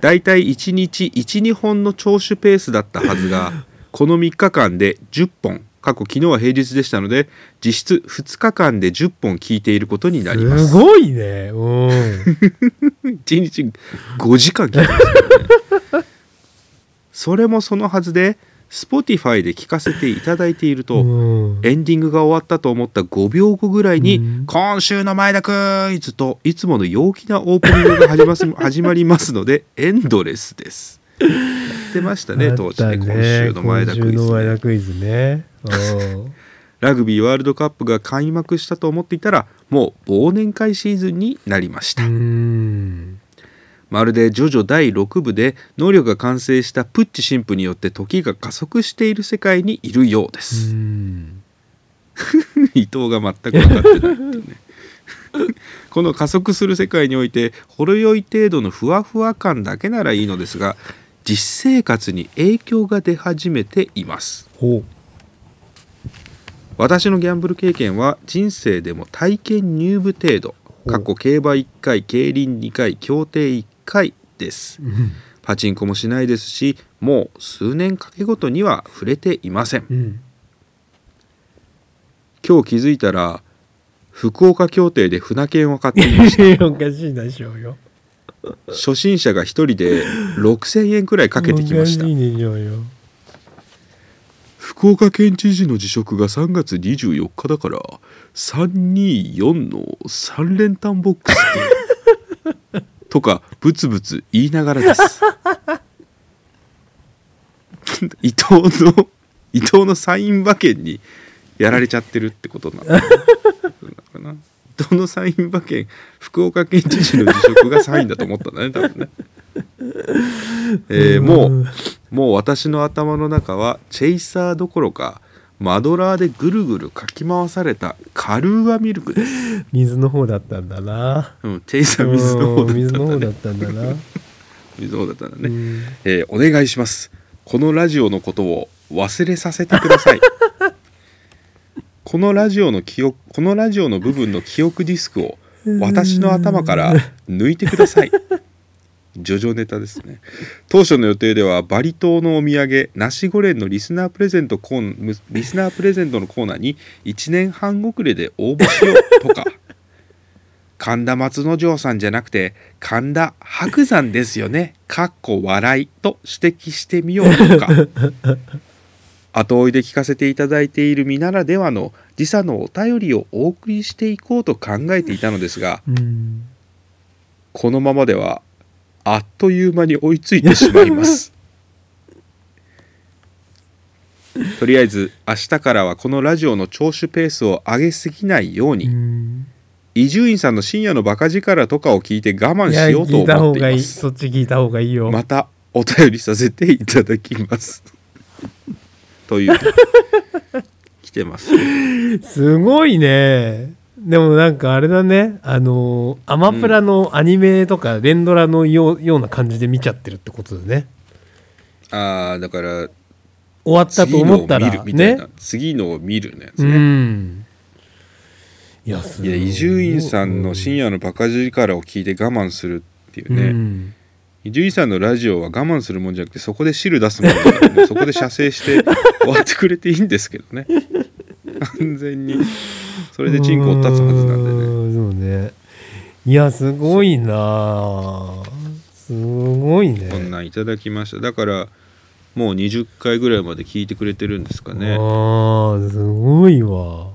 だいたい1日12本の聴取ペースだったはずがこの3日間で10本過去昨日は平日でしたので実質2日間で10本聞いていることになります。すごいね。うん。1日5時間聞いてますよね。それもそのはずで Spotify で聞かせていただいていると、うん。エンディングが終わったと思った5秒後ぐらいに「うん。今週の前田クイズ」といつもの陽気なオープニングが始ます 始まりますのでエンドレスです。やってましたねあ当時ね。今週の前田クイ今週のズね、前田クイズね。うんラグビーワールドカップが開幕したと思っていたらもう忘年会シーズンになりました。うん。まるでジョジョ第6部で能力が完成したプッチ神父によって時が加速している世界にいるようでうす。ん。伊藤が全く分かってないっていうね。この加速する世界においてほろ酔い程度のふわふわ感だけならいいのですが実生活に影響が出始めています。ほ私のギャンブル経験は人生でも体験入部程度過去競馬1回競輪2回競艇1回です。ううん。パチンコもしないですしもう数年かけごとには触れていません。うん。今日気づいたら福岡協定で船券を買っていました。おかしいでしょうよ初心者が一人で6,000円くらいかけてきました。福岡県知事の辞職が3月24日だから324の3連単ボックスとかブツブツ言いながらです。伊藤の伊藤のサイン馬券にやられちゃってるってことなのかな伊藤のサイン馬券福岡県知事の辞職がサインだと思ったんだね多分ね。えーもうもう私の頭の中はチェイサーどころかマドラーでぐるぐるかき回されたカルーアミルクです、水の方だったんだな。うん、チェイサー水の方だったんだ、ね、水の方だったんだな。水の方だったんだね、うん。えーお願いします。このラジオのことを忘れさせてくださいこのラジオの記憶このラジオの部分の記憶ディスクを私の頭から抜いてください。ジョジョネタですね。当初の予定ではバリ島のお土産ナシゴレンのリスナープレゼントコーンリスナープレゼントのコーナーに1年半遅れで応募しようとか。神田松之丞さんじゃなくて神田伯山ですよね。かっこ笑いと指摘してみようとか後追いで聞かせていただいている身ならではの時差のお便りをお送りしていこうと考えていたのですがうん。このままではあっという間に追いついてしまいます。とりあえず明日からはこのラジオの聴取ペースを上げすぎないよううにん伊集院さんの深夜のバカ力とかを聞いて我慢いやしようと聞いた思っていま方がいい。すそっち聞いた方がいいよ、またお便りさせていただきますという。来てますすごいね。でもなんかあれだね。あのアマプラのアニメとか連ドラのようような感じで見ちゃってるってことだね。ああだから終わったと思ったら次のを見るのやつうね、ん。いやすごい。や伊集院さんの深夜のバカ力を聞いて我慢するっていううねん伊集院さんのラジオは我慢するもんじゃなくてそこで汁出すもんだからもうそこで射精して終わってくれていいんですけどね。完全に。それでチンコを立つはずなんでね。うんそうね。いやすごいな。あすごいね。こんなんいただきました。だからもう20回ぐらいまで聞いてくれてるんですかね。ああすごいわ。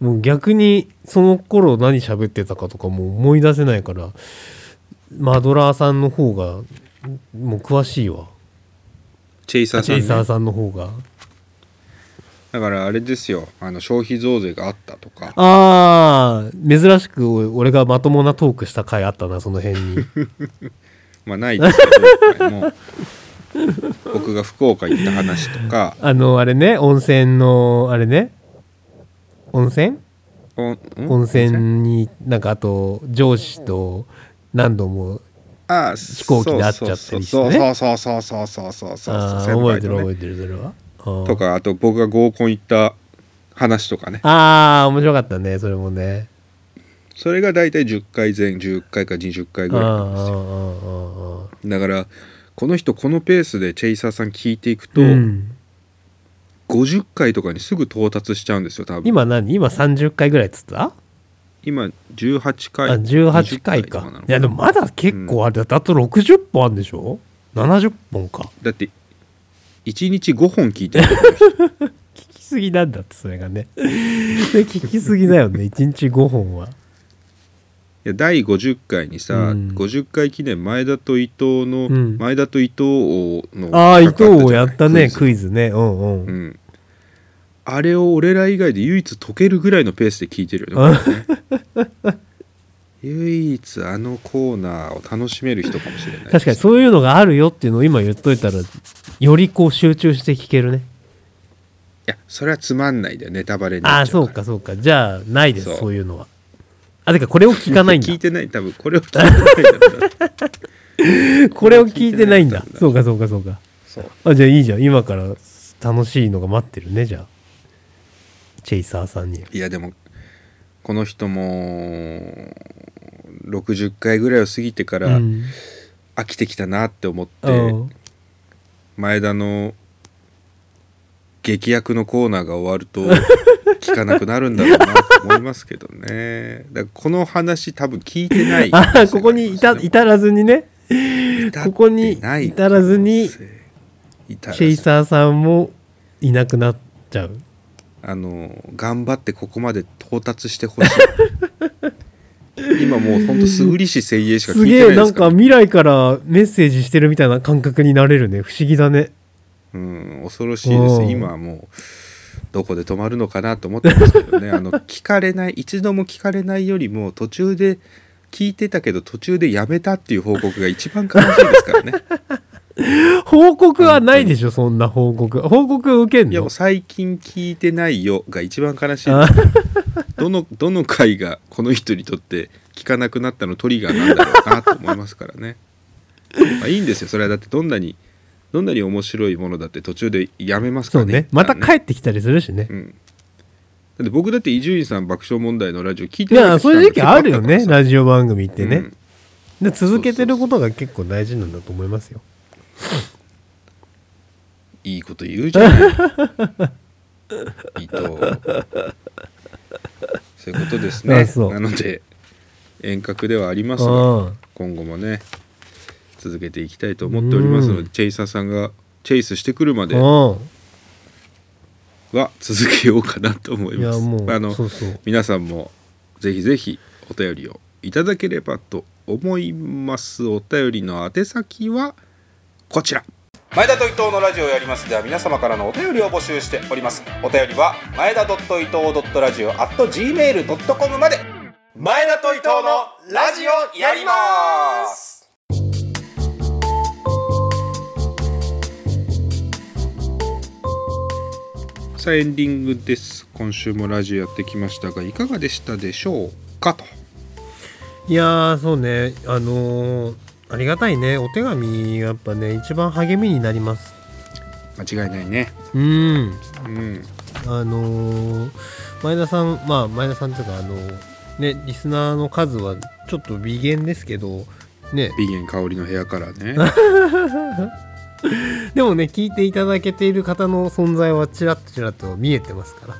もう逆にその頃何喋ってたかとかもう思い出せないからマドラーさんの方がもう詳しいわ。チェイサーさん、ね、チェイサーさんの方が。だからあれですよ。あの消費増税があったとか。ああ珍しく俺がまともなトークした回あったなその辺に。まあないですけど僕が福岡行った話とか。あのあれね温泉のあれね。温泉？温泉になんかあと上司と何度も飛行機で会っちゃったりしてね。そうそうそうそうそうそうそう覚えてる覚えてるそれはとかあと僕が合コン行った話とかねああ面白かったねそれもねそれが大体10回前10回か20回ぐらいなんですよだからこの人このペースでチェイサーさん聞いていくと、うん、50回とかにすぐ到達しちゃうんですよ多分今何今30回ぐらいっつった今18回。あ18回20となのかいやでもまだ結構あれだってあと60本あるんでしょ？70本か。だって1日5本聞いてる。聞きすぎなんだってそれがね。聞きすぎだよね1日5本は。いや第50回にさ、うん50回記念前田と伊藤の、うん前田と伊藤王のああ伊藤ををやったねクイズねうんうん、ズうんあれを俺ら以外で唯一解けるぐらいのペースで聞いてるよね唯一あのコーナーを楽しめる人かもしれない確かにそういうのがあるよっていうのを今言っといたらよりこう集中して聞けるね。いやそれはつまんないでネタバレにああそうかそうか。じゃあないですそう。いうのは。あてかこれを聞かないんだ。聞いてない多分。これを聞いてないこれを聞いてないんだ。聞いてないんだ。そうかそうかそうか。そう。あじゃあいいじゃん。今から楽しいのが待ってるねじゃあチェイサーさんに。いやでもこの人も60回ぐらいを過ぎてからうん。飽きてきたなって思って、うん。前田の劇薬のコーナーが終わると 聞かなくなるんだろうなと思いますけどね。だからこの話多分聞いてない。あここに至至らずにね。ここに至らずにチェイサーさんもいなくなっちゃうあの頑張ってここまで到達してほしい。今もうほんと素振り師精鋭しか聞いてないですから。なんか未来からメッセージしてるみたいな感覚になれるね。不思議だね。うん、恐ろしいです。うん。今はもうどこで止まるのかなと思ってますけどね。あの聞かれない一度も聞かれないよりも途中で聞いてたけど途中でやめたっていう報告が一番悲しいですからね 報告はないでしょそんな報告。報告受けんの？いやもう最近聞いてないよが一番悲しい。どのどの回がこの人にとって聞かなくなったのトリガーなんだろうなと思いますからね、まあ、いいんですよそれはだってどんなにどんなに面白いものだって途中でやめますかそうらね。ねまた帰ってきたりするしね。うん。だって僕だって伊集院さん爆笑問題のラジオ聞いていやそういう時期あるよねラジオ番組ってね、うん。で続けてることが結構大事なんだと思いますよいいこと言うじゃない伊藤そういうことですね。なので遠隔ではありますうがん。今後もね続けていきたいと思っておりますのうでチェイサーさんがチェイスしてくるまでうは続けようかなと思います。あの皆さんもぜひぜひお便りをいただければと思います。お便りの宛先はこちら。前田と伊藤のラジオをやります。では皆様からのお便りを募集しております。お便りは前田伊藤ラジオ at gmail.com まで。前田と伊藤のラジオやります。さあエンディングです。今週もラジオやってきましたがいかがでしたでしょうかと。いやーそうね。あのーありがたいね。お手紙やっぱね一番励みになります。間違いないね。うん。うん。あのー前田さんまあ前田さんというかあのーねリスナーの数はちょっと微減ですけどね。美源香りの部屋からね。でもね聞いていただけている方の存在はちらっとちらっと見えてますから。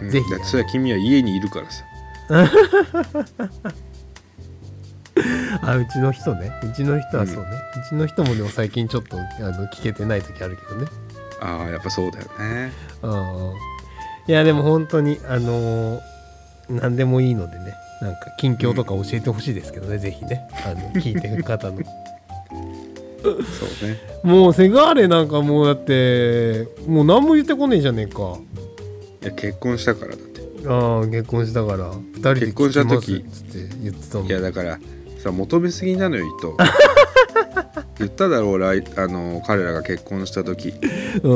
うん。ぜひ。だってそれは君は家にいるからさ あうちの人ね。うちの人はそうね、うちの人もでも最近ちょっとあの聞けてない時あるけどね。ああやっぱそうだよね。うんいやでも本当にあのー何でもいいのでね。なんか近況とか教えてほしいですけどね、ぜひね。あの聞いてる方の。そうね。もうセガーレなんかもうだってもう何も言ってこねえじゃねえか。いや結婚したからだって。ああ結婚したから。2人で結婚した時。っつって言ってたもん。いやだからさ求めすぎなのよ伊藤 言っただろう俺あの彼らが結婚した時。うん。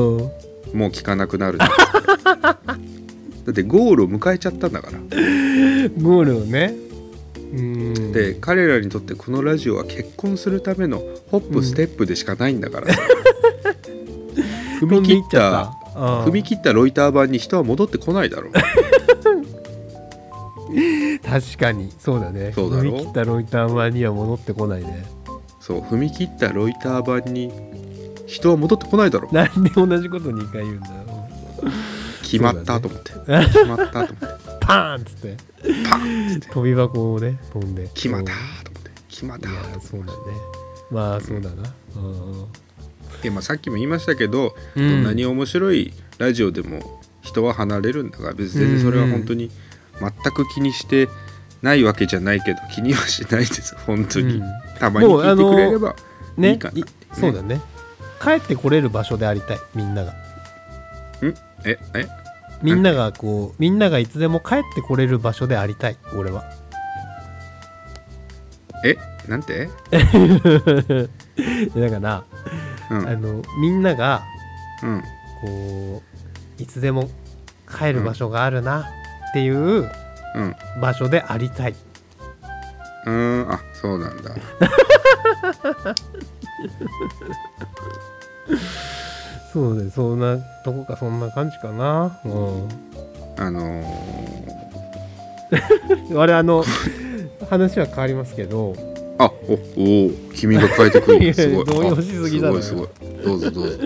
もう聞かなくなる。ってだってゴールを迎えちゃったんだから。ゴールをね。うん。で彼らにとってこのラジオは結婚するためのホップステップでしかないんだから。さ、踏み切った踏み切ったロイター版に人は戻ってこないだろう 確かに。そうだね。そうだろ？踏み切ったロイターマンには戻ってこないね。そう踏み切ったロイター版に人は戻ってこないだろ。うなんで同じこと2回言うんだよ。決まったと思って、決まったと思って。パーンっつって。パンって。飛び箱をね飛んで。決まったうんと思って。決まったいやそうだね。まあそうだな。うんで、まあ、さっきも言いましたけど、うん。どんなに面白いラジオでも人は離れるんだから別に全然それは本当に全く気にしてないわけじゃないけど気にはしないです。本当に、うん。たまに聞いてくれればねいいかな、いそうだね。帰ってこれる場所でありたいみんなが。ん？ええ？みんながこうみんながいつでも帰ってこれる場所でありたい俺は。え？なんて？だからうん。あのみんながうん。こういつでも帰る場所があるなっていううん。場所でありたい、うーん。あそうなんだ。そうねそんなとこかそんな感じかな。うん。あのー、あれあの話は変わりますけど。あおお君が変えてくる。すごい。動揺しすぎだすごいすごい。どうぞどうぞ。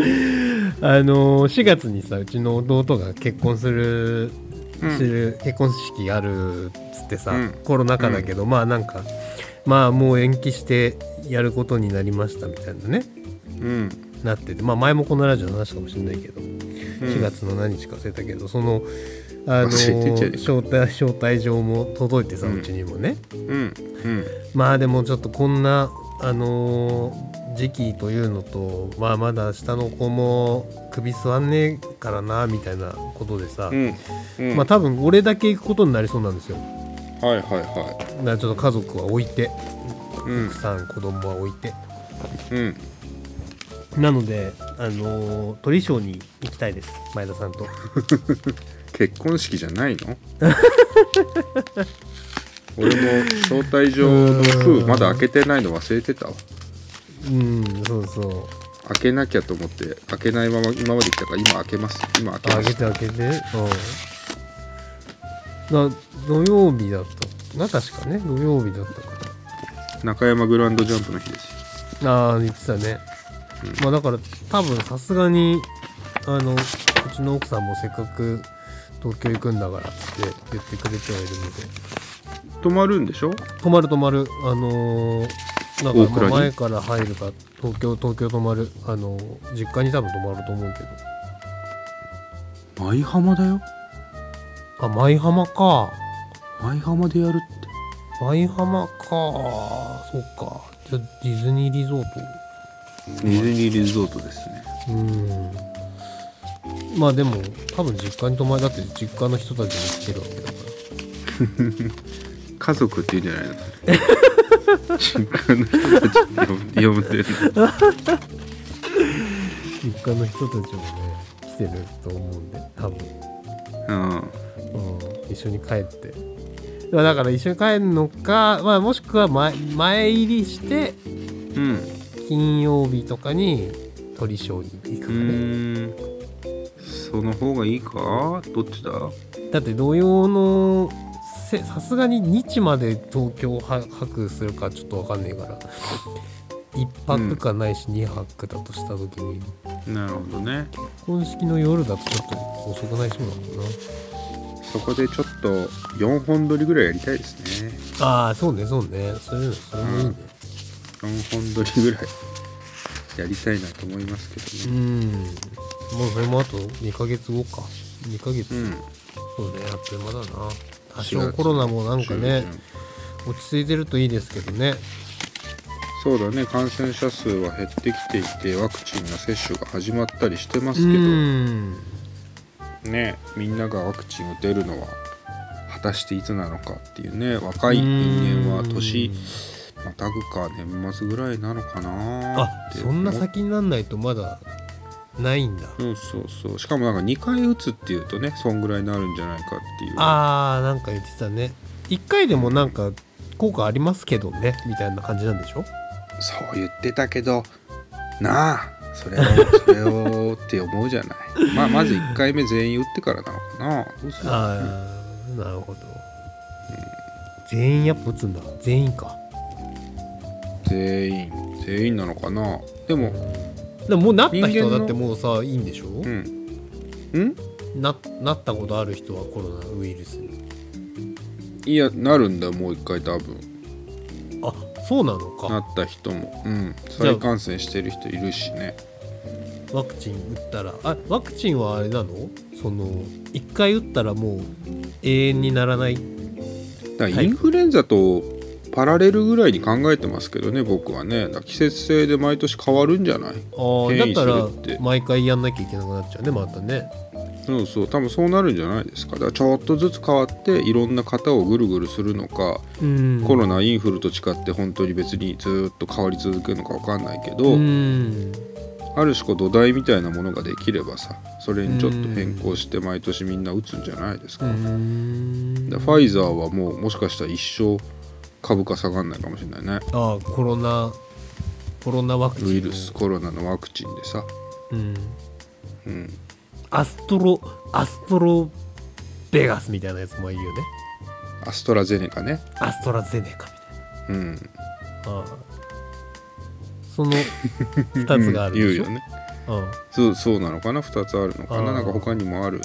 あの4月にさうちの弟が結婚する、うんする結婚式あるっつってさ、うん。コロナ禍だけど、まあなん。かまあもう延期してやることになりましたみたいなね。うん。なっててまあ前もこのラジオの話かもしれないけど、4月の何日か忘れたけどそのあの招待招待状も届いてさ、うん。うちにもね。うん。うん。まあでもちょっとこんなあのー時期というのとまあまだ下の子も首座んねえからなみたいなことでさ、うんうん。まあ多分俺だけ行くことになりそうなんですよ。はいはいはだからちょっと家族は置いていうん。奥さん子供は置いて。うん。なのであのー鳥ショーに行きたいです前田さんと。結婚式じゃないの？俺も招待状の封まだ開けてないの忘れてたわ。うんそうそう。開けなきゃと思って開けないまま今まで来たから今開けます。今開けあげましてた。あげてうん。な土曜日だったな？確かね土曜日だったか中山グランドジャンプの日です。よああ言ってたね、まあだから多分さすがにあのうちの奥さんもせっかく東京行くんだからって言ってくれてはいるので泊まるんでしょ？泊まる泊まる。あのーなんかまあ前から入るか東京東京泊まる。あのー実家に多分泊まると思うけど。舞浜だよ。あ舞浜か。舞浜でやるって。舞浜か。そっか。じゃあディズニーリゾート。ディズニーリゾートですね。うん。まあでも多分実家に泊まりだって実家の人たちも来てるわけだから 家族って言うんじゃないの？実家の人たちって呼んで呼んでる実家の人たちもね来てると思うんで多分、のうん、一緒に帰ってだから一緒に帰るのか、まあ、もしくは前前入りしてうん金曜日とかに鳥ショーに行くうかね、ーんその方がいいかどっちだだって土曜のさすがに日まで東京は泊するかちょっとわかんねえから1泊かないし2泊だとした時に、なるほどね。結婚式の夜だとちょっと遅くなりそうだもんな。そこでちょっと4本撮りぐらいやりたいですね。ああそうねそうね。そういうのそれもいいね。4本撮りぐらいやりたいなと思いますけうどね。ん。もうそれもあと2ヶ月後か。2ヶ月、うん。そうねあっという間だな多少コロナもなんかね落ち着いてるといいですけどね。そうだね。感染者数は減ってきていてワクチンの接種が始まったりしてまうすけど。ん。ねみんながワクチンを出るのは果たしていつなのかっていうね若い人間は年またぐか年末ぐらいなのかなあそんな先になんないとまだないんだ。そうそうそう。しかもなんか2回打つっていうとねそんぐらいになるんじゃないかっていう。あーなんか言ってたね。1回でもなんか効果ありますけどねみたいな感じなんでしょ？そう言ってたけどなあそれをそれをって思うじゃない。まあまず1回目全員打ってからなのかな。どうする？ああなるほど、全員やっぱ打つんだ。全員か。全員全員なのかな。でもでももうなった人だってもうさいいんでしょ、うん。ん？ななったことある人はコロナウイルスに。いやなるんだよもう一回多分。あそうなのか。なった人も。うん。再感染してる人いるしね。ワクチン打ったら。あワクチンはあれなの？その1回打ったらもう永遠にならない？だインフルエンザとパラレルぐらいに考えてますけどね僕はね。季節性で毎年変わるんじゃない？あーだったら毎回やんなきゃいけなくなっちゃうねまたね。そうそう。多分そうなるんじゃないですか。だからちょっとずつ変わっていろんな型をぐるぐるするのか、うん。コロナインフルと違って本当に別にずっと変わり続けるのか分かんないけど、うん。ある種こう土台みたいなものができればさそれにちょっと変更して毎年みんな打つんじゃないですか,、うん。ファイザーはもうもしかしたら一生株価下がんないかもしれないね。あーコロナコロナワクチンウイルスコロナのワクチンでさ、うん。うん、アストロアストロベガスみたいなやつもいるよね。アストラゼネカね。アストラゼネカみたいうん。なああ。その2つがあるでしょ。言うよね。うん。そうそうなのかな？2つあるのかあーななんか他にもある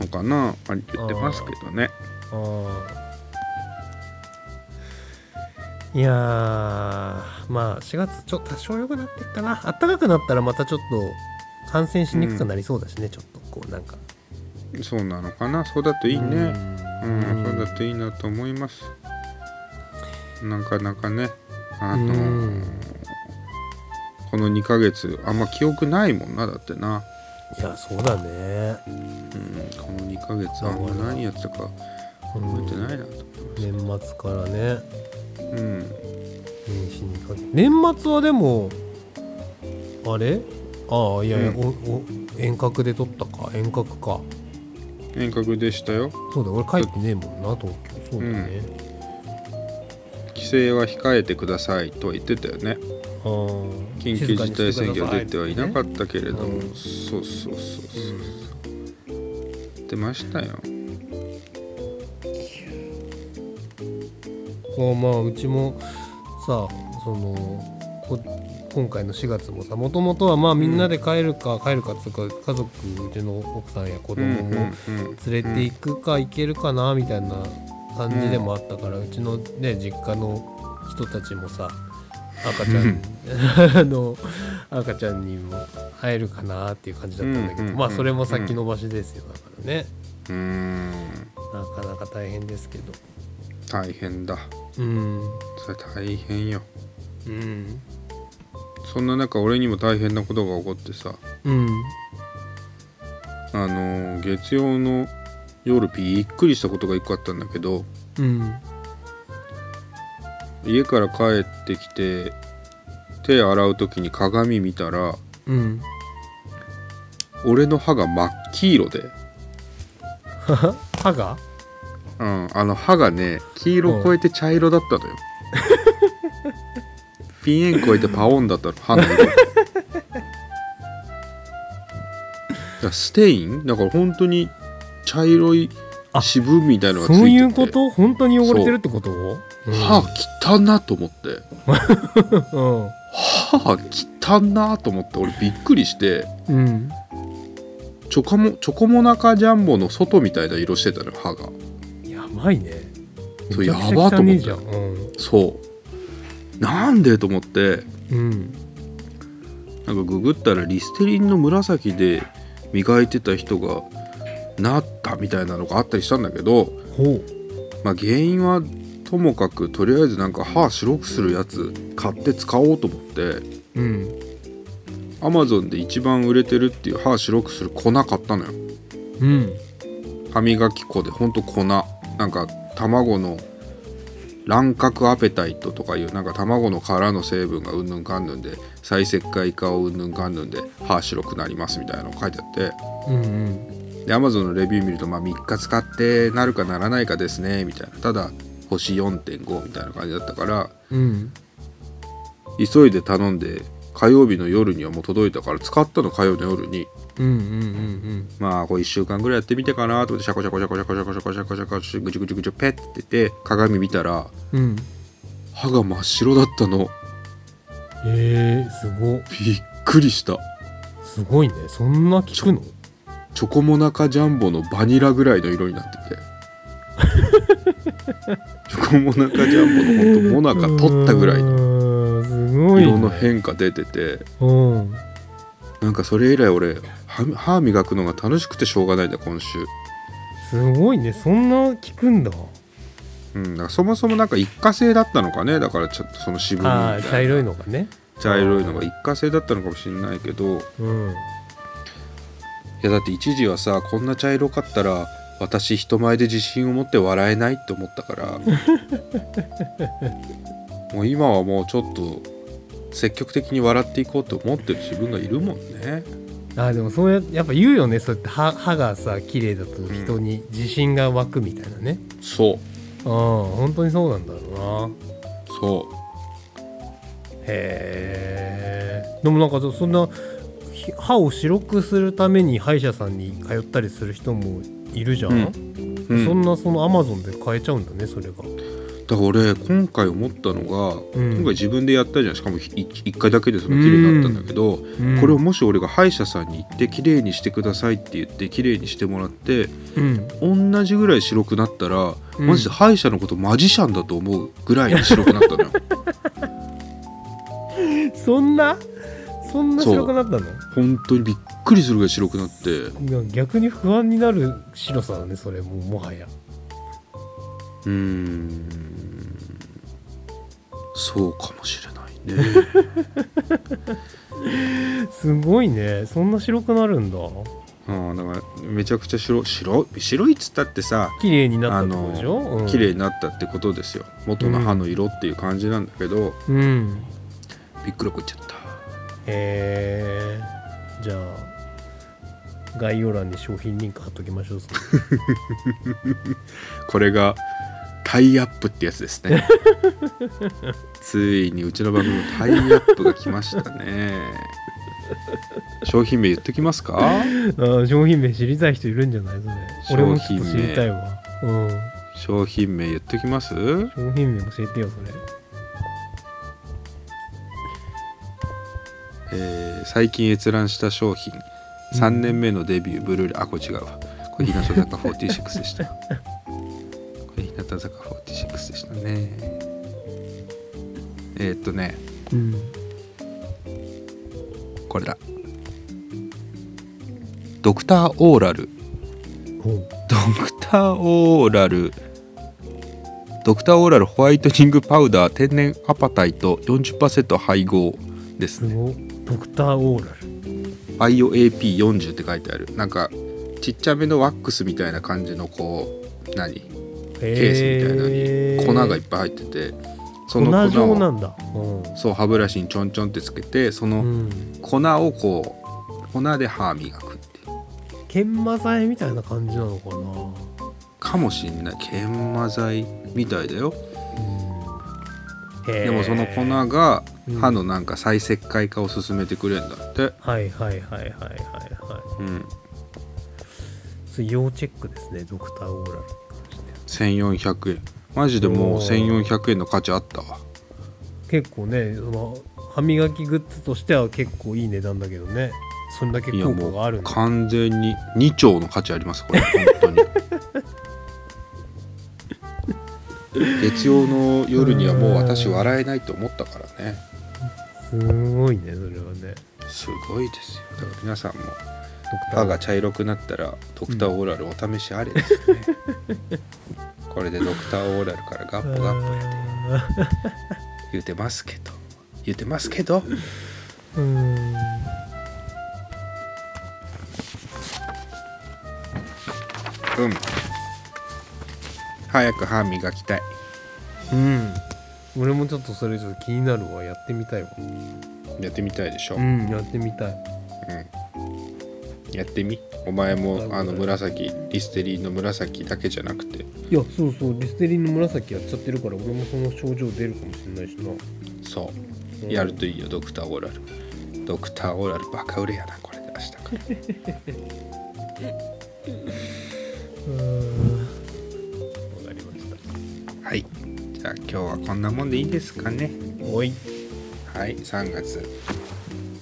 のかな？あ言ってますけどね。あーいやーまあ4月ちょっと多少良くなってっかな。暖かくなったらまたちょっと感染しにくくなりそうだしね、ちょっとこうなんか。そうなのかな。そうだといいね。ううんん、そうだといいなと思います。なかなかねあうのん。この2ヶ月あんま記憶ないもんなだってな。いやそうだね。うん、この2ヶ月あんま何やってたか覚えてないなと思います。年末からねうん。年始にかけ年末はでもあれ？ああいやいや、うん。おお遠隔で撮ったか？遠隔か。遠隔でしたよ。そうだ俺帰ってねえもんな東京。そうだね、規制は控えてくださいとは言ってたよね。ああ。緊急事態宣言は出てはいなかたったけれども、うんそうそうそうそう言ってましたよまあまあうちもさそのこ今回の4月もさもともとはまあみんなで帰るか、帰るかっつうか家族うちの奥さんや子供も連れて行くか行けるかなみたいな感じでもあったから、うちのね実家の人たちもさ赤ちゃん あの赤ちゃんにも会えるかなっていう感じだったんだけど、うんうんまあそれも先延ばしですよだからね。うーん。なかなか大変ですけど大変だ。うん。それ大変よ。うん。そんな中俺にも大変なことが起こってさ。うん。あのー月曜の夜びっくりしたことが一個あったんだけどうん。家から帰ってきて手洗う時に鏡見たらうん。俺の歯が真っ黄色で、歯が？うん、あの歯がね黄色超えて茶色だったのよ。ピンエン超えてパオンだったの歯の色。ステイン？だから本当に茶色いあ渋みたいのがついてて。そういうこと？本当に汚れてるってこと？うん。歯汚なと思って。うん。歯汚なと思って俺びっくりして。うん。チョコモチョコモナカジャンボの外みたいな色してたのよ歯が。やばいね。そうやばと思って。汚いじゃん。うん。そう。なんでと思って。うん。なんかググったらリステリンの紫で磨いてた人がなったみたいなのがあったりしたんだけど、ほまあ、原因はともかくとりあえずなんか歯白くするやつ買って使おうと思ってううん。アマゾンで一番売れてるっていう歯白くする粉買ったのよ。うん。歯磨き粉でほんと粉なんか卵の卵殻アペタイトとかいうなんか卵の殻の成分がうんぬんかんぬんで再石灰化をうんぬんかんぬんで歯白くなりますみたいなの書いてあって。うんうん。で Amazon のレビュー見るとまあ3日使ってなるかならないかですねみたいな。ただ星4.5みたいな感じだったからうん。急いで頼んで火曜日の夜にはもう届いたから使ったの火曜の夜に。うんうんうんまあこう1週間ぐらいやってみてかなと思ってシャコシャコシャコシャコシャコシャコシャコシャコシャコぐちゅぐちゅぐちゅペッてて鏡見たらうんうん歯が真っ白だったのへえすごびっくりしたすごいねそんな効くのチョコモナカジャンボのバニラぐらいの色になっててチョコモナカジャンボのほんとモナカ取ったぐらいのごいね。色の変化出ててうん。なんかそれ以来俺歯歯磨くのが楽しくてしょうがないんだ今週。すごいね。そんな効くんだ。うんだからそもそもなんか一過性だったのかね？だからちょっとその渋みみあたいな。あ茶色いのがね。茶色いのが一過性だったのかもしれないけど。うん。いやだって一時はさこんな茶色かったら私人前で自信を持って笑えないって思ったから。もう今はもうちょっと積極的に笑っていこうと思ってる自分がいるもんね。あでもそうややっぱ言うよね。そうやって歯歯がさ綺麗だと人に自信が湧くみたいなね。そう。うん本当にそうなんだろうな。そへえ。でもなんかそんなひ歯を白くするために歯医者さんに通ったりする人もいるじゃん、うん。う、うん、そんなそのアマゾンで買えちゃうんだねそれがだから俺今回思ったのが、うん。今回自分でやったじゃん。しかも1回だけでその綺麗になったんだけど、うん。これをもし俺が歯医者さんに行って綺麗にしてくださいって言って綺麗にしてもらってうん。同じぐらい白くなったら、うん。マジで歯医者のことマジシャンだと思うぐらいに白くなったのよ。そんな？そんな白くなったの？本当にびっくりするぐらい白くなって。逆に不安になる白さだねそれもうもはや。うーんそうかもしれないね。すごいね。そんな白くなるんだ。ああだからめちゃくちゃ白白白いっつったってさ綺麗になったってことでしょ、うん。綺麗になったってことですよ。元の歯の色っていう感じなんだけど、うん。びっくりこっちゃった。へえじゃあ概要欄に商品リンク貼っときましょう。これがタイアップってやつですね。ついにうちの番組もタイアップが来ましたね。商品名言ってきますか？あ商品名知りたい人いるんじゃないそれ俺もちょっ知りたいわ、うん、商品名言ってきます？商品名教えてよそれ。えー、最近閲覧した商品。3年目のデビュー、ブルーレイ。あこれ違うわ。これ日向坂46でした。日向坂46でしたね。えーっとね。うん。これだ。ドクターオーラル。ドクターオーラル。ドクターオーラルホワイトニングパウダー天然アパタイト40%配合ですね。ドクターオーラル。IOAP40 って書いてある。なんかちっちゃめのワックスみたいな感じのこう何？ケースみたいなのに粉がいっぱい入っててその粉粉を状なんだ。そう歯ブラシにちょんちょんってつけてそのうん。粉をこう粉で歯磨くっていう。研磨剤みたいな感じなのかな。かもしんない。研磨剤みたいだよ。でもその粉がうん。歯のなんか再石灰化を進めてくれるんだって。はいはいはいはいはいはいうん。要チェックですねドクターオーラ1400円。マジでもうおー。1400円の価値あったわ。結構ねその歯磨きグッズとしては結構いい値段だけどね。そんだけ効果があるんだ。完全に2兆の価値ありますこれ。本当に。月曜の夜にはもう私笑えないと思ったからね。すごいねそれはね。すごいですよ。だから皆さんも歯が茶色くなったらドクターオーラルお試しあれですね、これでドクターオーラルからガッポガッポやで言うてますけど。言うてますけど。うーん。うん早く歯磨きたい。うん。俺もちょっとそれちょっと気になるわ。やってみたいわ。やってみたいでしょ、うんやってみたいやってみ？お前もあの紫リステリンの紫だけじゃなくて。いやそうそう。リステリンの紫やっちゃってるから俺もその症状出るかもしれないしな。そう。うん。やるといいよ。ドクターオーラル。ドクターオーラルバカ売れやなこれで明日から。うん。わかりましたはい。じゃあ今日はこんなもんでいいですかね。おい。はい。3月。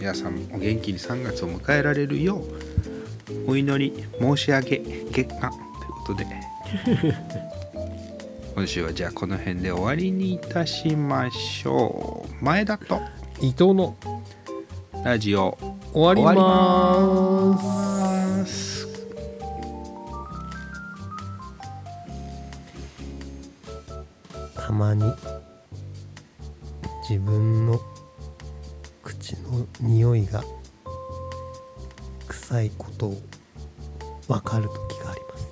皆さんお元気に3月を迎えられるようお祈り申し上げ月間ということで。今週はじゃあこの辺で終わりにいたしましょう。前田と。伊藤の。ラジオ終わりまーすます。たまに自分の口の匂いが臭いことを分かる時があります。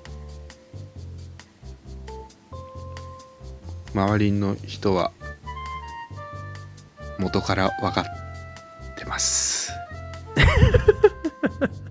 周りの人は元から分かってます